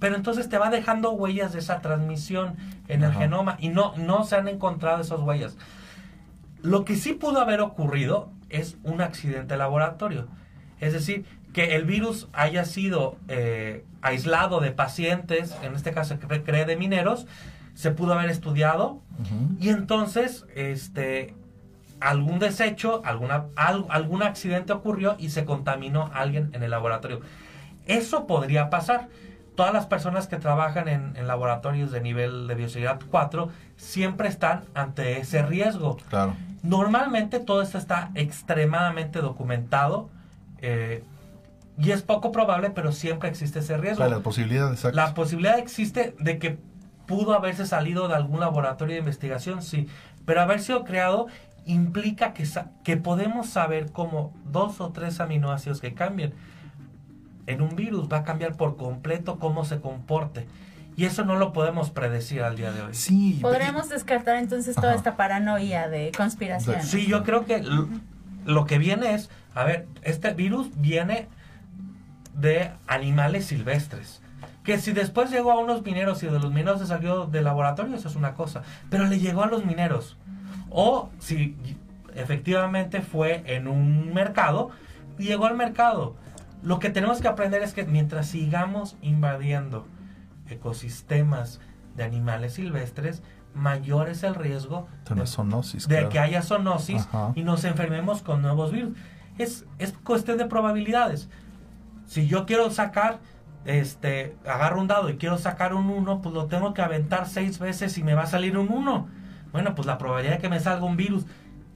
Pero entonces te va dejando huellas de esa transmisión en el genoma y no, no se han encontrado esas huellas. Lo que sí pudo haber ocurrido es un accidente de laboratorio. Es decir, que el virus haya sido eh, aislado de pacientes, en este caso cre- cree de mineros, se pudo haber estudiado y entonces este algún desecho, alguna, al- algún accidente ocurrió y se contaminó a alguien en el laboratorio. Eso podría pasar. Todas las personas que trabajan en, en laboratorios de nivel de bioseguridad 4 siempre están ante ese riesgo. Claro. Normalmente todo esto está extremadamente documentado eh, y es poco probable, pero siempre existe ese riesgo. Claro, la posibilidad, exacto. La posibilidad existe de que pudo haberse salido de algún laboratorio de investigación, sí, pero haber sido creado implica que, sa- que podemos saber cómo dos o tres aminoácidos que cambien en un virus va a cambiar por completo cómo se comporte. Y eso no lo podemos predecir al día de hoy. Sí, Podremos descartar entonces toda Ajá. esta paranoia de conspiración. Sí, yo creo que lo que viene es, a ver, este virus viene de animales silvestres. Que si después llegó a unos mineros y de los mineros se salió del laboratorio, eso es una cosa. Pero le llegó a los mineros. O si efectivamente fue en un mercado, y llegó al mercado. Lo que tenemos que aprender es que mientras sigamos invadiendo ecosistemas de animales silvestres, mayor es el riesgo De una zoonosis, de claro. que haya zoonosis Ajá. y nos enfermemos con nuevos virus. Es, es cuestión de probabilidades. Si yo quiero sacar, este, agarro un dado y quiero sacar un 1, pues lo tengo que aventar seis veces y me va a salir un 1. Bueno, pues la probabilidad de que me salga un virus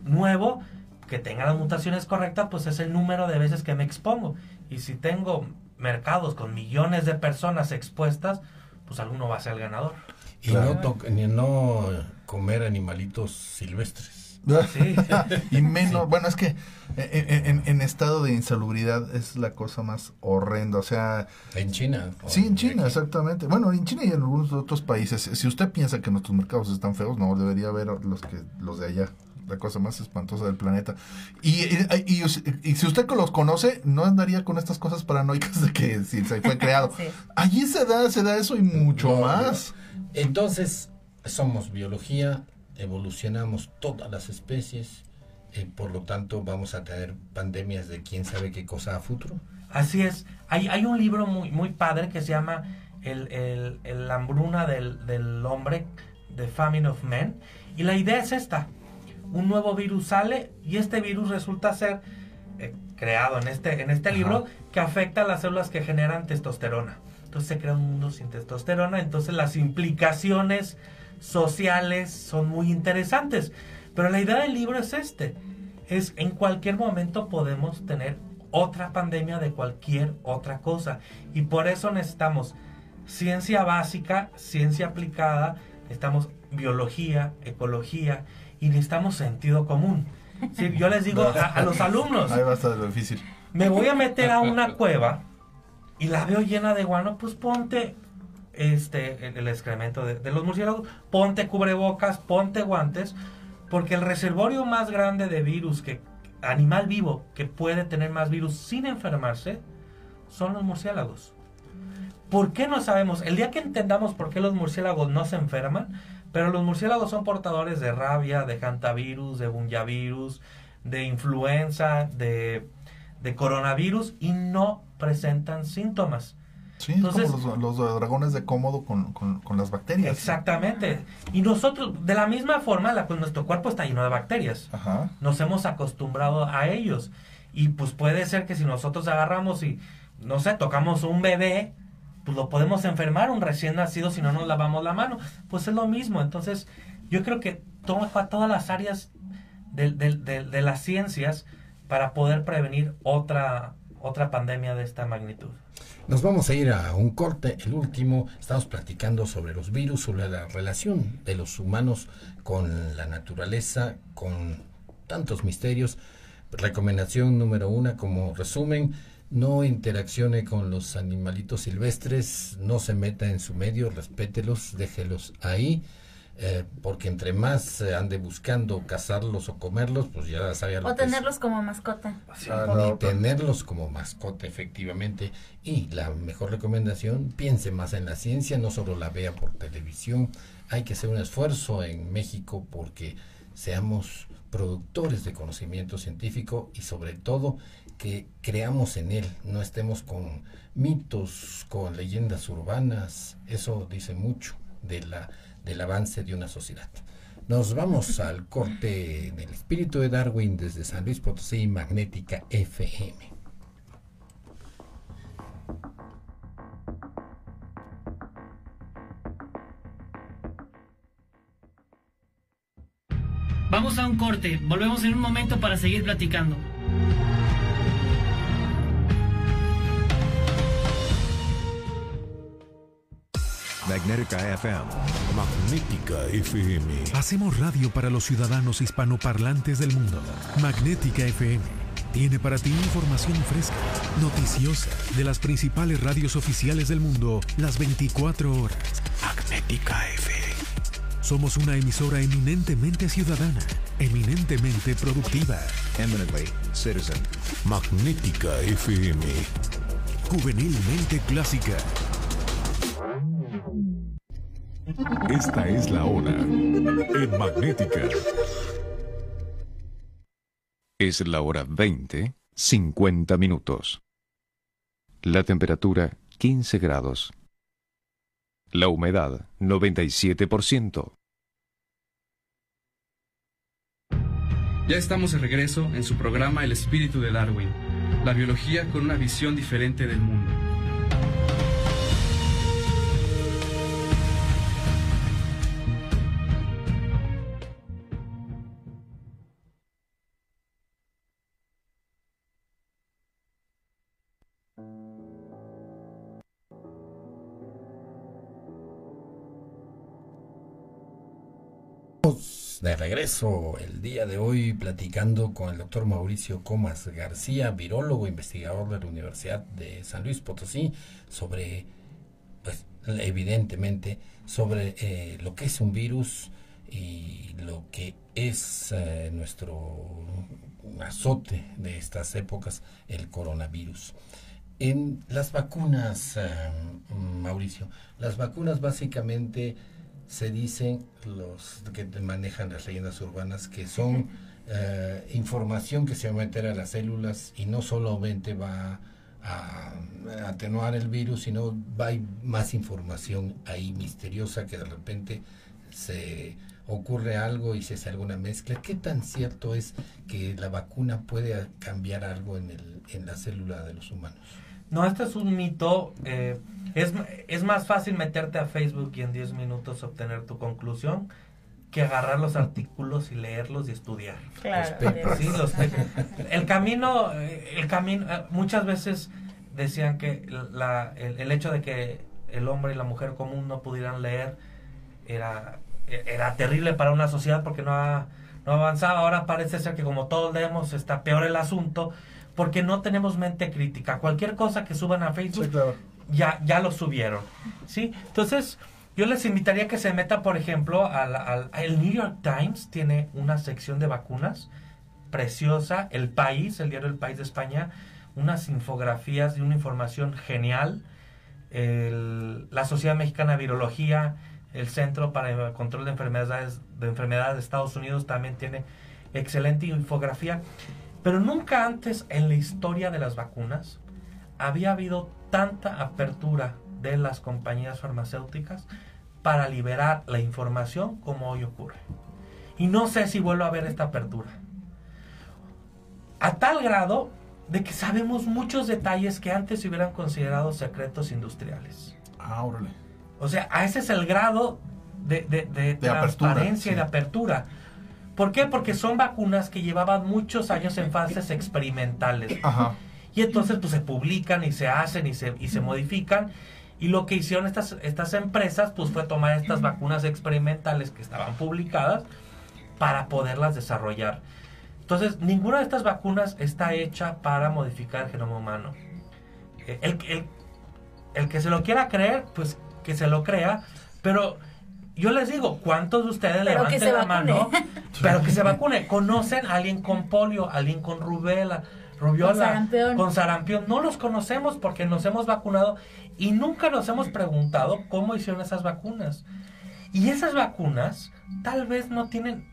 nuevo, que tenga las mutaciones correctas, pues es el número de veces que me expongo. Y si tengo mercados con millones de personas expuestas, pues alguno va a ser el ganador. Y no, to- ni no comer animalitos silvestres. Sí. y menos, bueno, es que en, en- en estado de insalubridad es la cosa más horrenda, o sea... En China. Sí, en China, exactamente. Bueno, en China y en algunos otros países. Si usted piensa que nuestros mercados están feos, no, debería ver los que los de allá. La cosa más espantosa del planeta. Y, y, y- y si usted los conoce, no andaría con estas cosas paranoicas de que si se fue creado. Sí. Allí se da, se da eso y mucho No, más. Entonces, somos biología, evolucionamos todas las especies, eh, por lo tanto vamos a tener pandemias de quién sabe qué cosa a futuro. Así es. Hay, hay un libro muy, muy padre que se llama El, el, el hambruna del, del hombre, The Famine of Men. Y la idea es esta. Un nuevo virus sale y este virus resulta ser eh, creado en este, en este libro que afecta a las células que generan testosterona. Entonces se crea un mundo sin testosterona. Entonces las implicaciones sociales son muy interesantes. Pero la idea del libro es este. Es en cualquier momento podemos tener otra pandemia de cualquier otra cosa. Y por eso necesitamos ciencia básica, ciencia aplicada, necesitamos biología, ecología y necesitamos sentido común. Sí, yo les digo a, a los alumnos, Ahí va a estar difícil. me voy a meter a una cueva y la veo llena de guano, pues ponte este el, el excremento de, de los murciélagos, ponte cubrebocas, ponte guantes, porque el reservorio más grande de virus que animal vivo que puede tener más virus sin enfermarse son los murciélagos. ¿Por qué no sabemos? El día que entendamos por qué los murciélagos no se enferman, pero los murciélagos son portadores de rabia, de hantavirus, de bunyavirus, de influenza, de, de coronavirus y no presentan síntomas. Sí, es como los, los dragones de cómodo con, con- con las bacterias. Exactamente. Y nosotros, de la misma forma, la, pues nuestro cuerpo está lleno de bacterias. Ajá. Nos hemos acostumbrado a ellos. Y pues puede ser que si nosotros agarramos y, no sé, tocamos un bebé, pues lo podemos enfermar, un recién nacido, si no nos lavamos la mano. Pues es lo mismo. Entonces, yo creo que toma todas las áreas de, de- de- de las ciencias para poder prevenir otra, otra pandemia de esta magnitud. Nos vamos a ir a un corte, el último. Estamos platicando sobre los virus, sobre la relación de los humanos con la naturaleza, con tantos misterios. Recomendación número una, como resumen, no interaccione con los animalitos silvestres, no se meta en su medio, respételos, déjelos ahí. eh, porque entre más eh, ande buscando cazarlos o comerlos, pues ya sabía lo O que es. tenerlos como mascota. y tenerlos como mascota, efectivamente. Y la mejor recomendación, piense más en la ciencia, no solo la vea por televisión. Hay que hacer un esfuerzo en México porque seamos productores de conocimiento científico y sobre todo que creamos en él, no estemos con mitos, con leyendas urbanas. Eso dice mucho de la, del avance de una sociedad. Nos vamos al corte del espíritu de Darwin desde San Luis Potosí, Magnética FM. Vamos a un corte, volvemos en un momento para seguir platicando. Magnética FM. Magnética FM. Hacemos radio para los ciudadanos hispanoparlantes del mundo. Magnética FM tiene para ti información fresca, noticiosa, de las principales radios oficiales del mundo, las 24 horas. Magnética FM. Somos una emisora eminentemente ciudadana, eminentemente productiva. Eminently citizen. Magnética FM. Juvenilmente clásica. Esta es la hora. En Magnética. Es la hora 20, 50 minutos. La temperatura 15 grados. La humedad 97%. Ya estamos de regreso en su programa El espíritu de Darwin, la biología con una visión diferente del mundo. De regreso el día de hoy platicando con el doctor Mauricio Comas García, virólogo, investigador de la Universidad de San Luis Potosí, sobre, pues evidentemente, sobre eh, lo que es un virus y lo que es eh, nuestro azote de estas épocas, el coronavirus. En las vacunas, eh, Mauricio, las vacunas básicamente se dicen los que manejan las leyendas urbanas que son eh, información que se va a meter a las células y no solamente va a atenuar el virus, sino va a más información ahí misteriosa que de repente se ocurre algo y se hace alguna mezcla. ¿Qué tan cierto es que la vacuna puede cambiar algo en, el, en la célula de los humanos? No, este es un mito. Eh, es, es más fácil meterte a Facebook y en 10 minutos obtener tu conclusión que agarrar los artículos y leerlos y estudiar. Claro, Sí, los- el camino, eh, el camino, eh, muchas veces decían que la, el, el hecho de que el hombre y la mujer común no pudieran leer era, era terrible para una sociedad porque no, ha- no avanzaba. Ahora parece ser que como todos leemos está peor el asunto porque no tenemos mente crítica. Cualquier cosa que suban a Facebook ya, ya lo subieron. ¿sí? Entonces, yo les invitaría que se metan, por ejemplo, al, al- el New York Times tiene una sección de vacunas preciosa. El País, el diario El País de España, unas infografías y una información genial. El- la Sociedad Mexicana de Virología, el Centro para el Control de Enfermedades de Enfermedades de Estados Unidos también tiene excelente infografía. Pero nunca antes en la historia de las vacunas había habido tanta apertura de las compañías farmacéuticas para liberar la información como hoy ocurre. Y no sé si vuelvo a ver esta apertura. A tal grado de que sabemos muchos detalles que antes se hubieran considerado secretos industriales. Ah, órale. O sea, a ese es el grado de, de- de De apertura, transparencia y de apertura. ¿Por qué? Porque son vacunas que llevaban muchos años en fases experimentales. Ajá. Y entonces pues se publican y se hacen y se, y se modifican. Y lo que hicieron estas, estas empresas pues fue tomar estas vacunas experimentales que estaban publicadas para poderlas desarrollar. Entonces, ninguna de estas vacunas está hecha para modificar el genoma humano. Eh, El, el- el que se lo quiera creer, pues que se lo crea, pero yo les digo, ¿cuántos de ustedes Pero que levanten se la mano? Pero que se vacune. ¿Conocen a alguien con polio, alguien con rubela, rubiola, Con sarampión. con sarampión? No los conocemos porque nos hemos vacunado y nunca nos hemos preguntado cómo hicieron esas vacunas. Y esas vacunas tal vez no tienen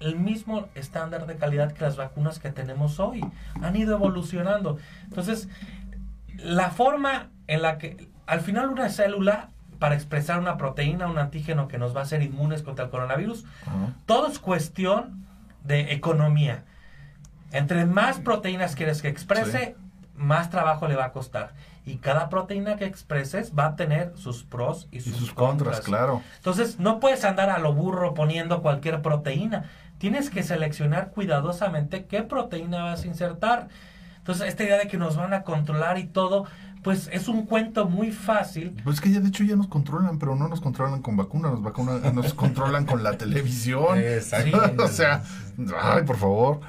el mismo estándar de calidad que las vacunas que tenemos hoy. Han ido evolucionando. Entonces, la forma en la que al final una célula para expresar una proteína, un antígeno que nos va a hacer inmunes contra el coronavirus, todo es cuestión de economía. Entre más proteínas quieres que exprese, más trabajo le va a costar. Y cada proteína que expreses va a tener sus pros y sus, sus contras, claro. Entonces, no puedes andar a lo burro poniendo cualquier proteína. Tienes que seleccionar cuidadosamente qué proteína vas a insertar. Entonces, esta idea de que nos van a controlar y todo, pues es un cuento muy fácil. Pues es que ya de hecho ya nos controlan, pero no nos controlan con vacunas, nos, vacuna, nos controlan con la televisión. Exacto. o sea, ay, por favor.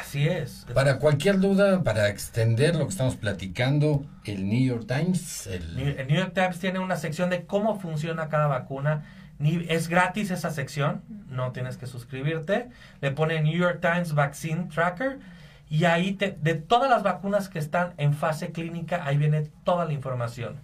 Así es. Para cualquier duda, para extender lo que estamos platicando, el New York Times, el, New- El New York Times tiene una sección de cómo funciona cada vacuna. Ni- Es gratis esa sección, no tienes que suscribirte. Le pone New York Times Vaccine Tracker y ahí te- de todas las vacunas que están en fase clínica, ahí viene toda la información.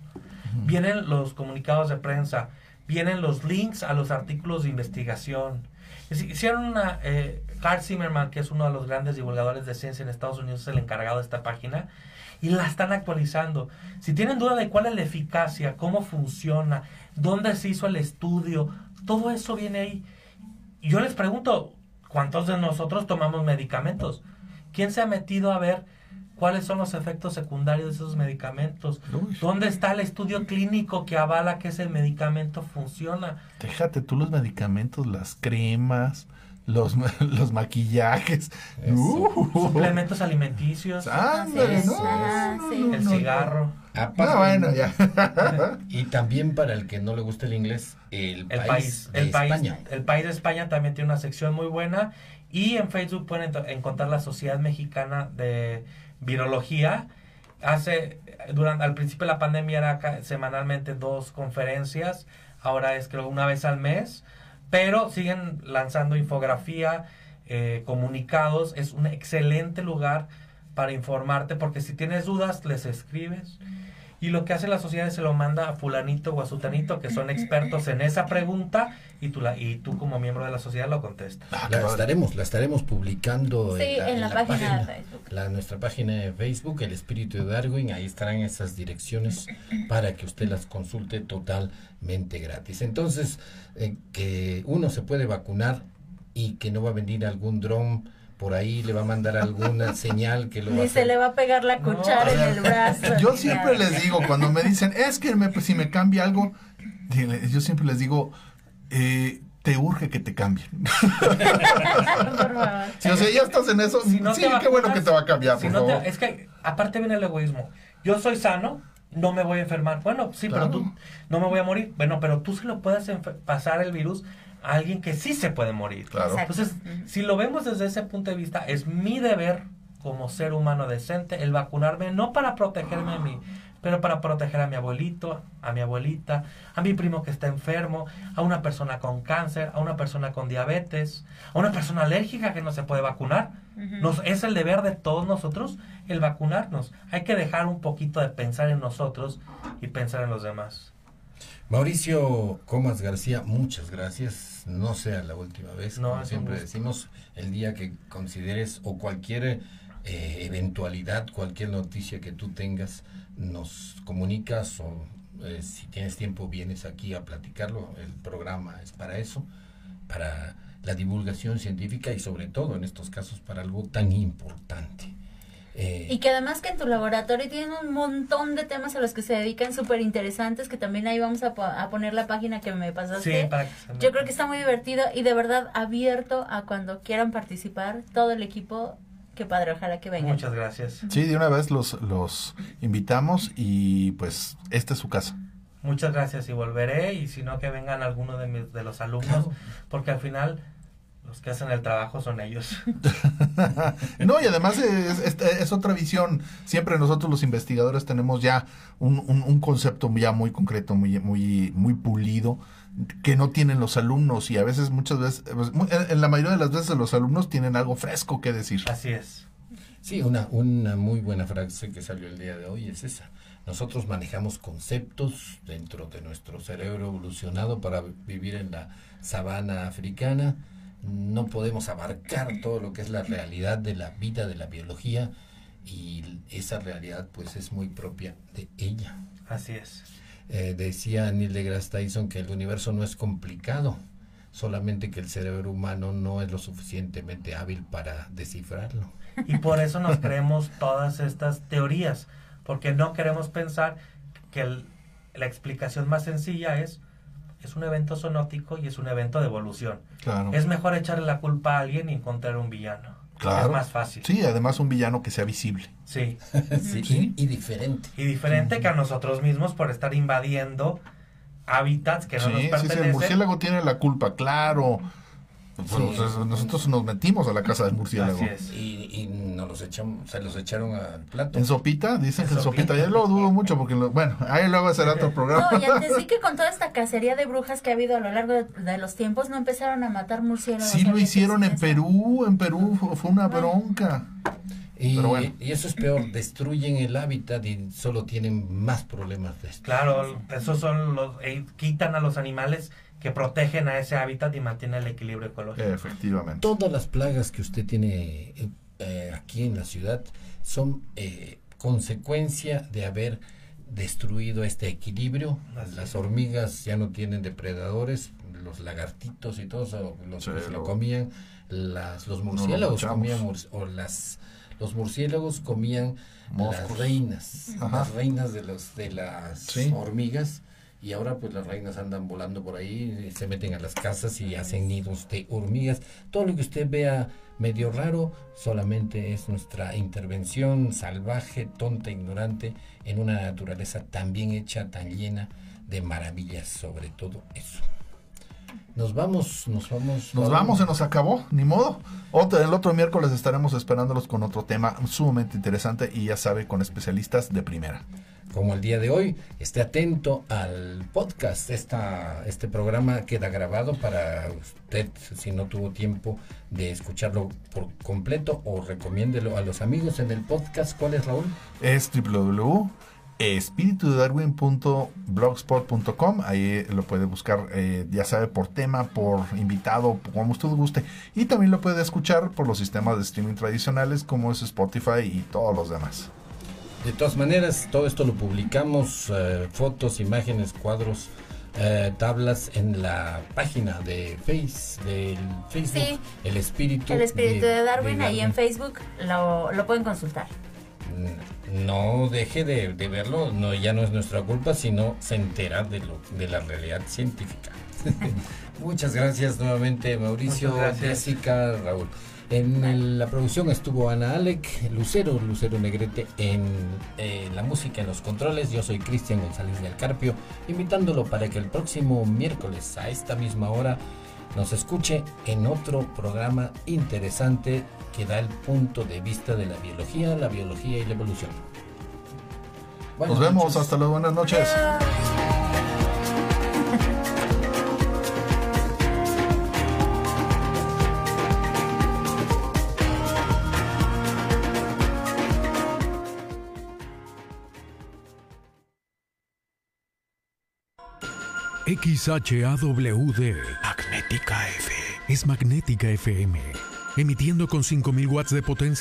Vienen los comunicados de prensa, vienen los links a los artículos de investigación. Es- Hicieron una, eh, Carl Zimmerman, que es uno de los grandes divulgadores de ciencia en Estados Unidos, es el encargado de esta página, y la están actualizando. Si tienen duda de cuál es la eficacia, cómo funciona, dónde se hizo el estudio, todo eso viene ahí. Y yo les pregunto, ¿cuántos de nosotros tomamos medicamentos? ¿Quién se ha metido a ver cuáles son los efectos secundarios de esos medicamentos? ¿Dónde está el estudio clínico que avala que ese medicamento funciona? Déjate tú los medicamentos, las cremas, los, los maquillajes. Uh, Suplementos alimenticios. Ándale, no, Ah, no, sí. no, El cigarro. Aparte- No, bueno, ya. y también para el que no le gusta el inglés, el, El país, país, de el país, España. el país de España también tiene una sección muy buena y en Facebook pueden encontrar la Sociedad Mexicana de Virología. Hace durante al principio de la pandemia era semanalmente dos conferencias, ahora es creo una vez al mes, pero siguen lanzando infografía, eh, comunicados, es un excelente lugar para informarte porque si tienes dudas les escribes y lo que hace la sociedad es se lo manda a fulanito o a sutanito que son expertos en esa pregunta y tú la y tú como miembro de la sociedad lo contestas. La estaremos, la estaremos publicando Sí, en la página de Facebook. la- nuestra página de Facebook, El Espíritu de Darwin, ahí estarán esas direcciones para que usted las consulte totalmente gratis. Entonces, eh, que uno se puede vacunar y que no va a venir algún dron por ahí, le va a mandar alguna señal que lo va a Ni se le va a pegar la cuchara en el brazo. Yo ni siempre les digo, cuando me dicen, es que me- si me cambia algo, dile- yo siempre les digo, eh, te urge que te cambien. Si o sea, ya estás en eso, Si no sí, qué bueno que te va a cambiar, si por no te- favor. es que aparte viene el egoísmo. Yo soy sano, no me voy a enfermar. Bueno, sí, Claro. pero tú no me voy a morir. Bueno, pero tú se lo puedes enfer- pasar el virus a alguien que sí se puede morir. Claro. Entonces, si lo vemos desde ese punto de vista, es mi deber como ser humano decente el vacunarme, no para protegerme a mí, pero para proteger a mi abuelito, a mi abuelita, a mi primo que está enfermo, a una persona con cáncer, a una persona con diabetes, a una persona alérgica que no se puede vacunar. Nos, es el deber de todos nosotros el vacunarnos. Hay que dejar un poquito de pensar en nosotros y pensar en los demás. Mauricio Comas García, muchas gracias. No sea la última vez, No, como siempre decimos, el día que consideres o cualquier eh, eventualidad, cualquier noticia que tú tengas, nos comunicas o eh, si tienes tiempo vienes aquí a platicarlo. El programa es para eso, para la divulgación científica y sobre todo en estos casos para algo tan importante. Eh, Y que además que en tu laboratorio tienen un montón de temas a los que se dedican súper interesantes, que también ahí vamos a, po- a poner la página que me pasaste. Sí, para que se Yo metan. creo que está muy divertido y de verdad abierto a cuando quieran participar todo el equipo. Qué padre, ojalá que vengan. Muchas gracias. Sí, de una vez los, los invitamos y pues esta es su casa. Muchas gracias y volveré y si no que vengan algunos de, mis- de los alumnos porque al final los que hacen el trabajo son ellos. No, y además es, es- es otra visión. Siempre nosotros los investigadores tenemos ya un, un- un concepto ya muy concreto, muy, muy, muy pulido, que no tienen los alumnos y a veces, muchas veces, pues, en la mayoría de las veces los alumnos tienen algo fresco que decir. Así es. Sí, una, una muy buena frase que salió el día de hoy es esa. Nosotros manejamos conceptos dentro de nuestro cerebro evolucionado para vivir en la sabana africana. No podemos abarcar todo lo que es la realidad de la vida, de la biología, y esa realidad pues es muy propia de ella. Así es. Eh, decía Neil deGrasse Tyson que el universo no es complicado, solamente que el cerebro humano no es lo suficientemente hábil para descifrarlo. Y por eso nos creemos todas estas teorías, porque no queremos pensar que el- la explicación más sencilla es es un evento zoonótico y es un evento de evolución. Claro. Es mejor echarle la culpa a alguien y encontrar un villano. Claro. Es más fácil. Sí, además un villano que sea visible. Sí. Sí, Sí. Y, y diferente. Y diferente que a nosotros mismos por estar invadiendo hábitats que no Sí, nos sí, sí, el pertenecen. murciélago tiene la culpa, claro. Pues, pues, nosotros nos metimos a la casa del murciélago. Así es. Y, y nos los echamos, se los echaron al plato. En sopita, dicen En que en sopita. sopita. Ya lo dudo mucho porque, lo- bueno, ahí luego será otro programa. No, y antes sí que con toda esta cacería de brujas que ha habido a lo largo de, de los tiempos, no empezaron a matar murciélagos. Sí lo hicieron en Perú, en Perú fu- fue una bronca. Y, Pero bueno. y eso es peor, destruyen el hábitat y solo tienen más problemas de esto. Claro, esos son los eh, quitan a los animales que protegen a ese hábitat y mantienen el equilibrio ecológico. Efectivamente. Todas las plagas que usted tiene eh, eh, aquí en la ciudad son eh, consecuencia de haber destruido este equilibrio. Así Las es. hormigas ya no tienen depredadores, los lagartitos y todos los Sí, que se lo lo- comían, las, los lo murciélagos manchamos. comían murci- o las los murciélagos comían las reinas, Ajá. las reinas de los de las Sí. hormigas y ahora pues las reinas andan volando por ahí, se meten a las casas y hacen nidos de hormigas. Todo lo que usted vea medio raro solamente es nuestra intervención salvaje, tonta, ignorante en una naturaleza tan bien hecha, tan llena de maravillas sobre todo eso. Nos vamos, nos vamos. Nos vamos, se nos acabó, ni modo. Otro, el otro miércoles estaremos esperándolos con otro tema sumamente interesante y ya sabe, con especialistas de primera. Como el día de hoy. Esté atento al podcast. Esta, este programa queda grabado para usted, si no tuvo tiempo de escucharlo por completo, o recomiéndelo a los amigos en el podcast. ¿Cuál es, Raúl? Es espiritudedarwin.blogspot.com. Ahí lo puede buscar, eh, ya sabe, por tema, por invitado, como usted guste. Y también lo puede escuchar por los sistemas de streaming tradicionales como es Spotify y todos los demás. De todas maneras, todo esto lo publicamos, eh, fotos, imágenes, cuadros, eh, tablas en la página de Face, del Facebook, Sí. El Espíritu. El espíritu de, Darwin, ahí en Facebook lo, lo pueden consultar. No deje de, de verlo, no, ya no es nuestra culpa, sino se entera de, lo, de la realidad científica. Muchas gracias nuevamente, Mauricio, gracias. Jessica, Raúl. En el- la producción estuvo Ana Alec, Lucero, Lucero Negrete en eh, la música, en los controles. Yo soy Cristian González del Carpio, invitándolo para que el próximo miércoles a esta misma hora nos escuche en otro programa interesante que da el punto de vista de la biología, la biología y la evolución. Buenas Nos vemos, hasta luego, buenas noches. XHAWD. Magnética FM. Es Magnética FM. Emitiendo con 5000 watts de potencia.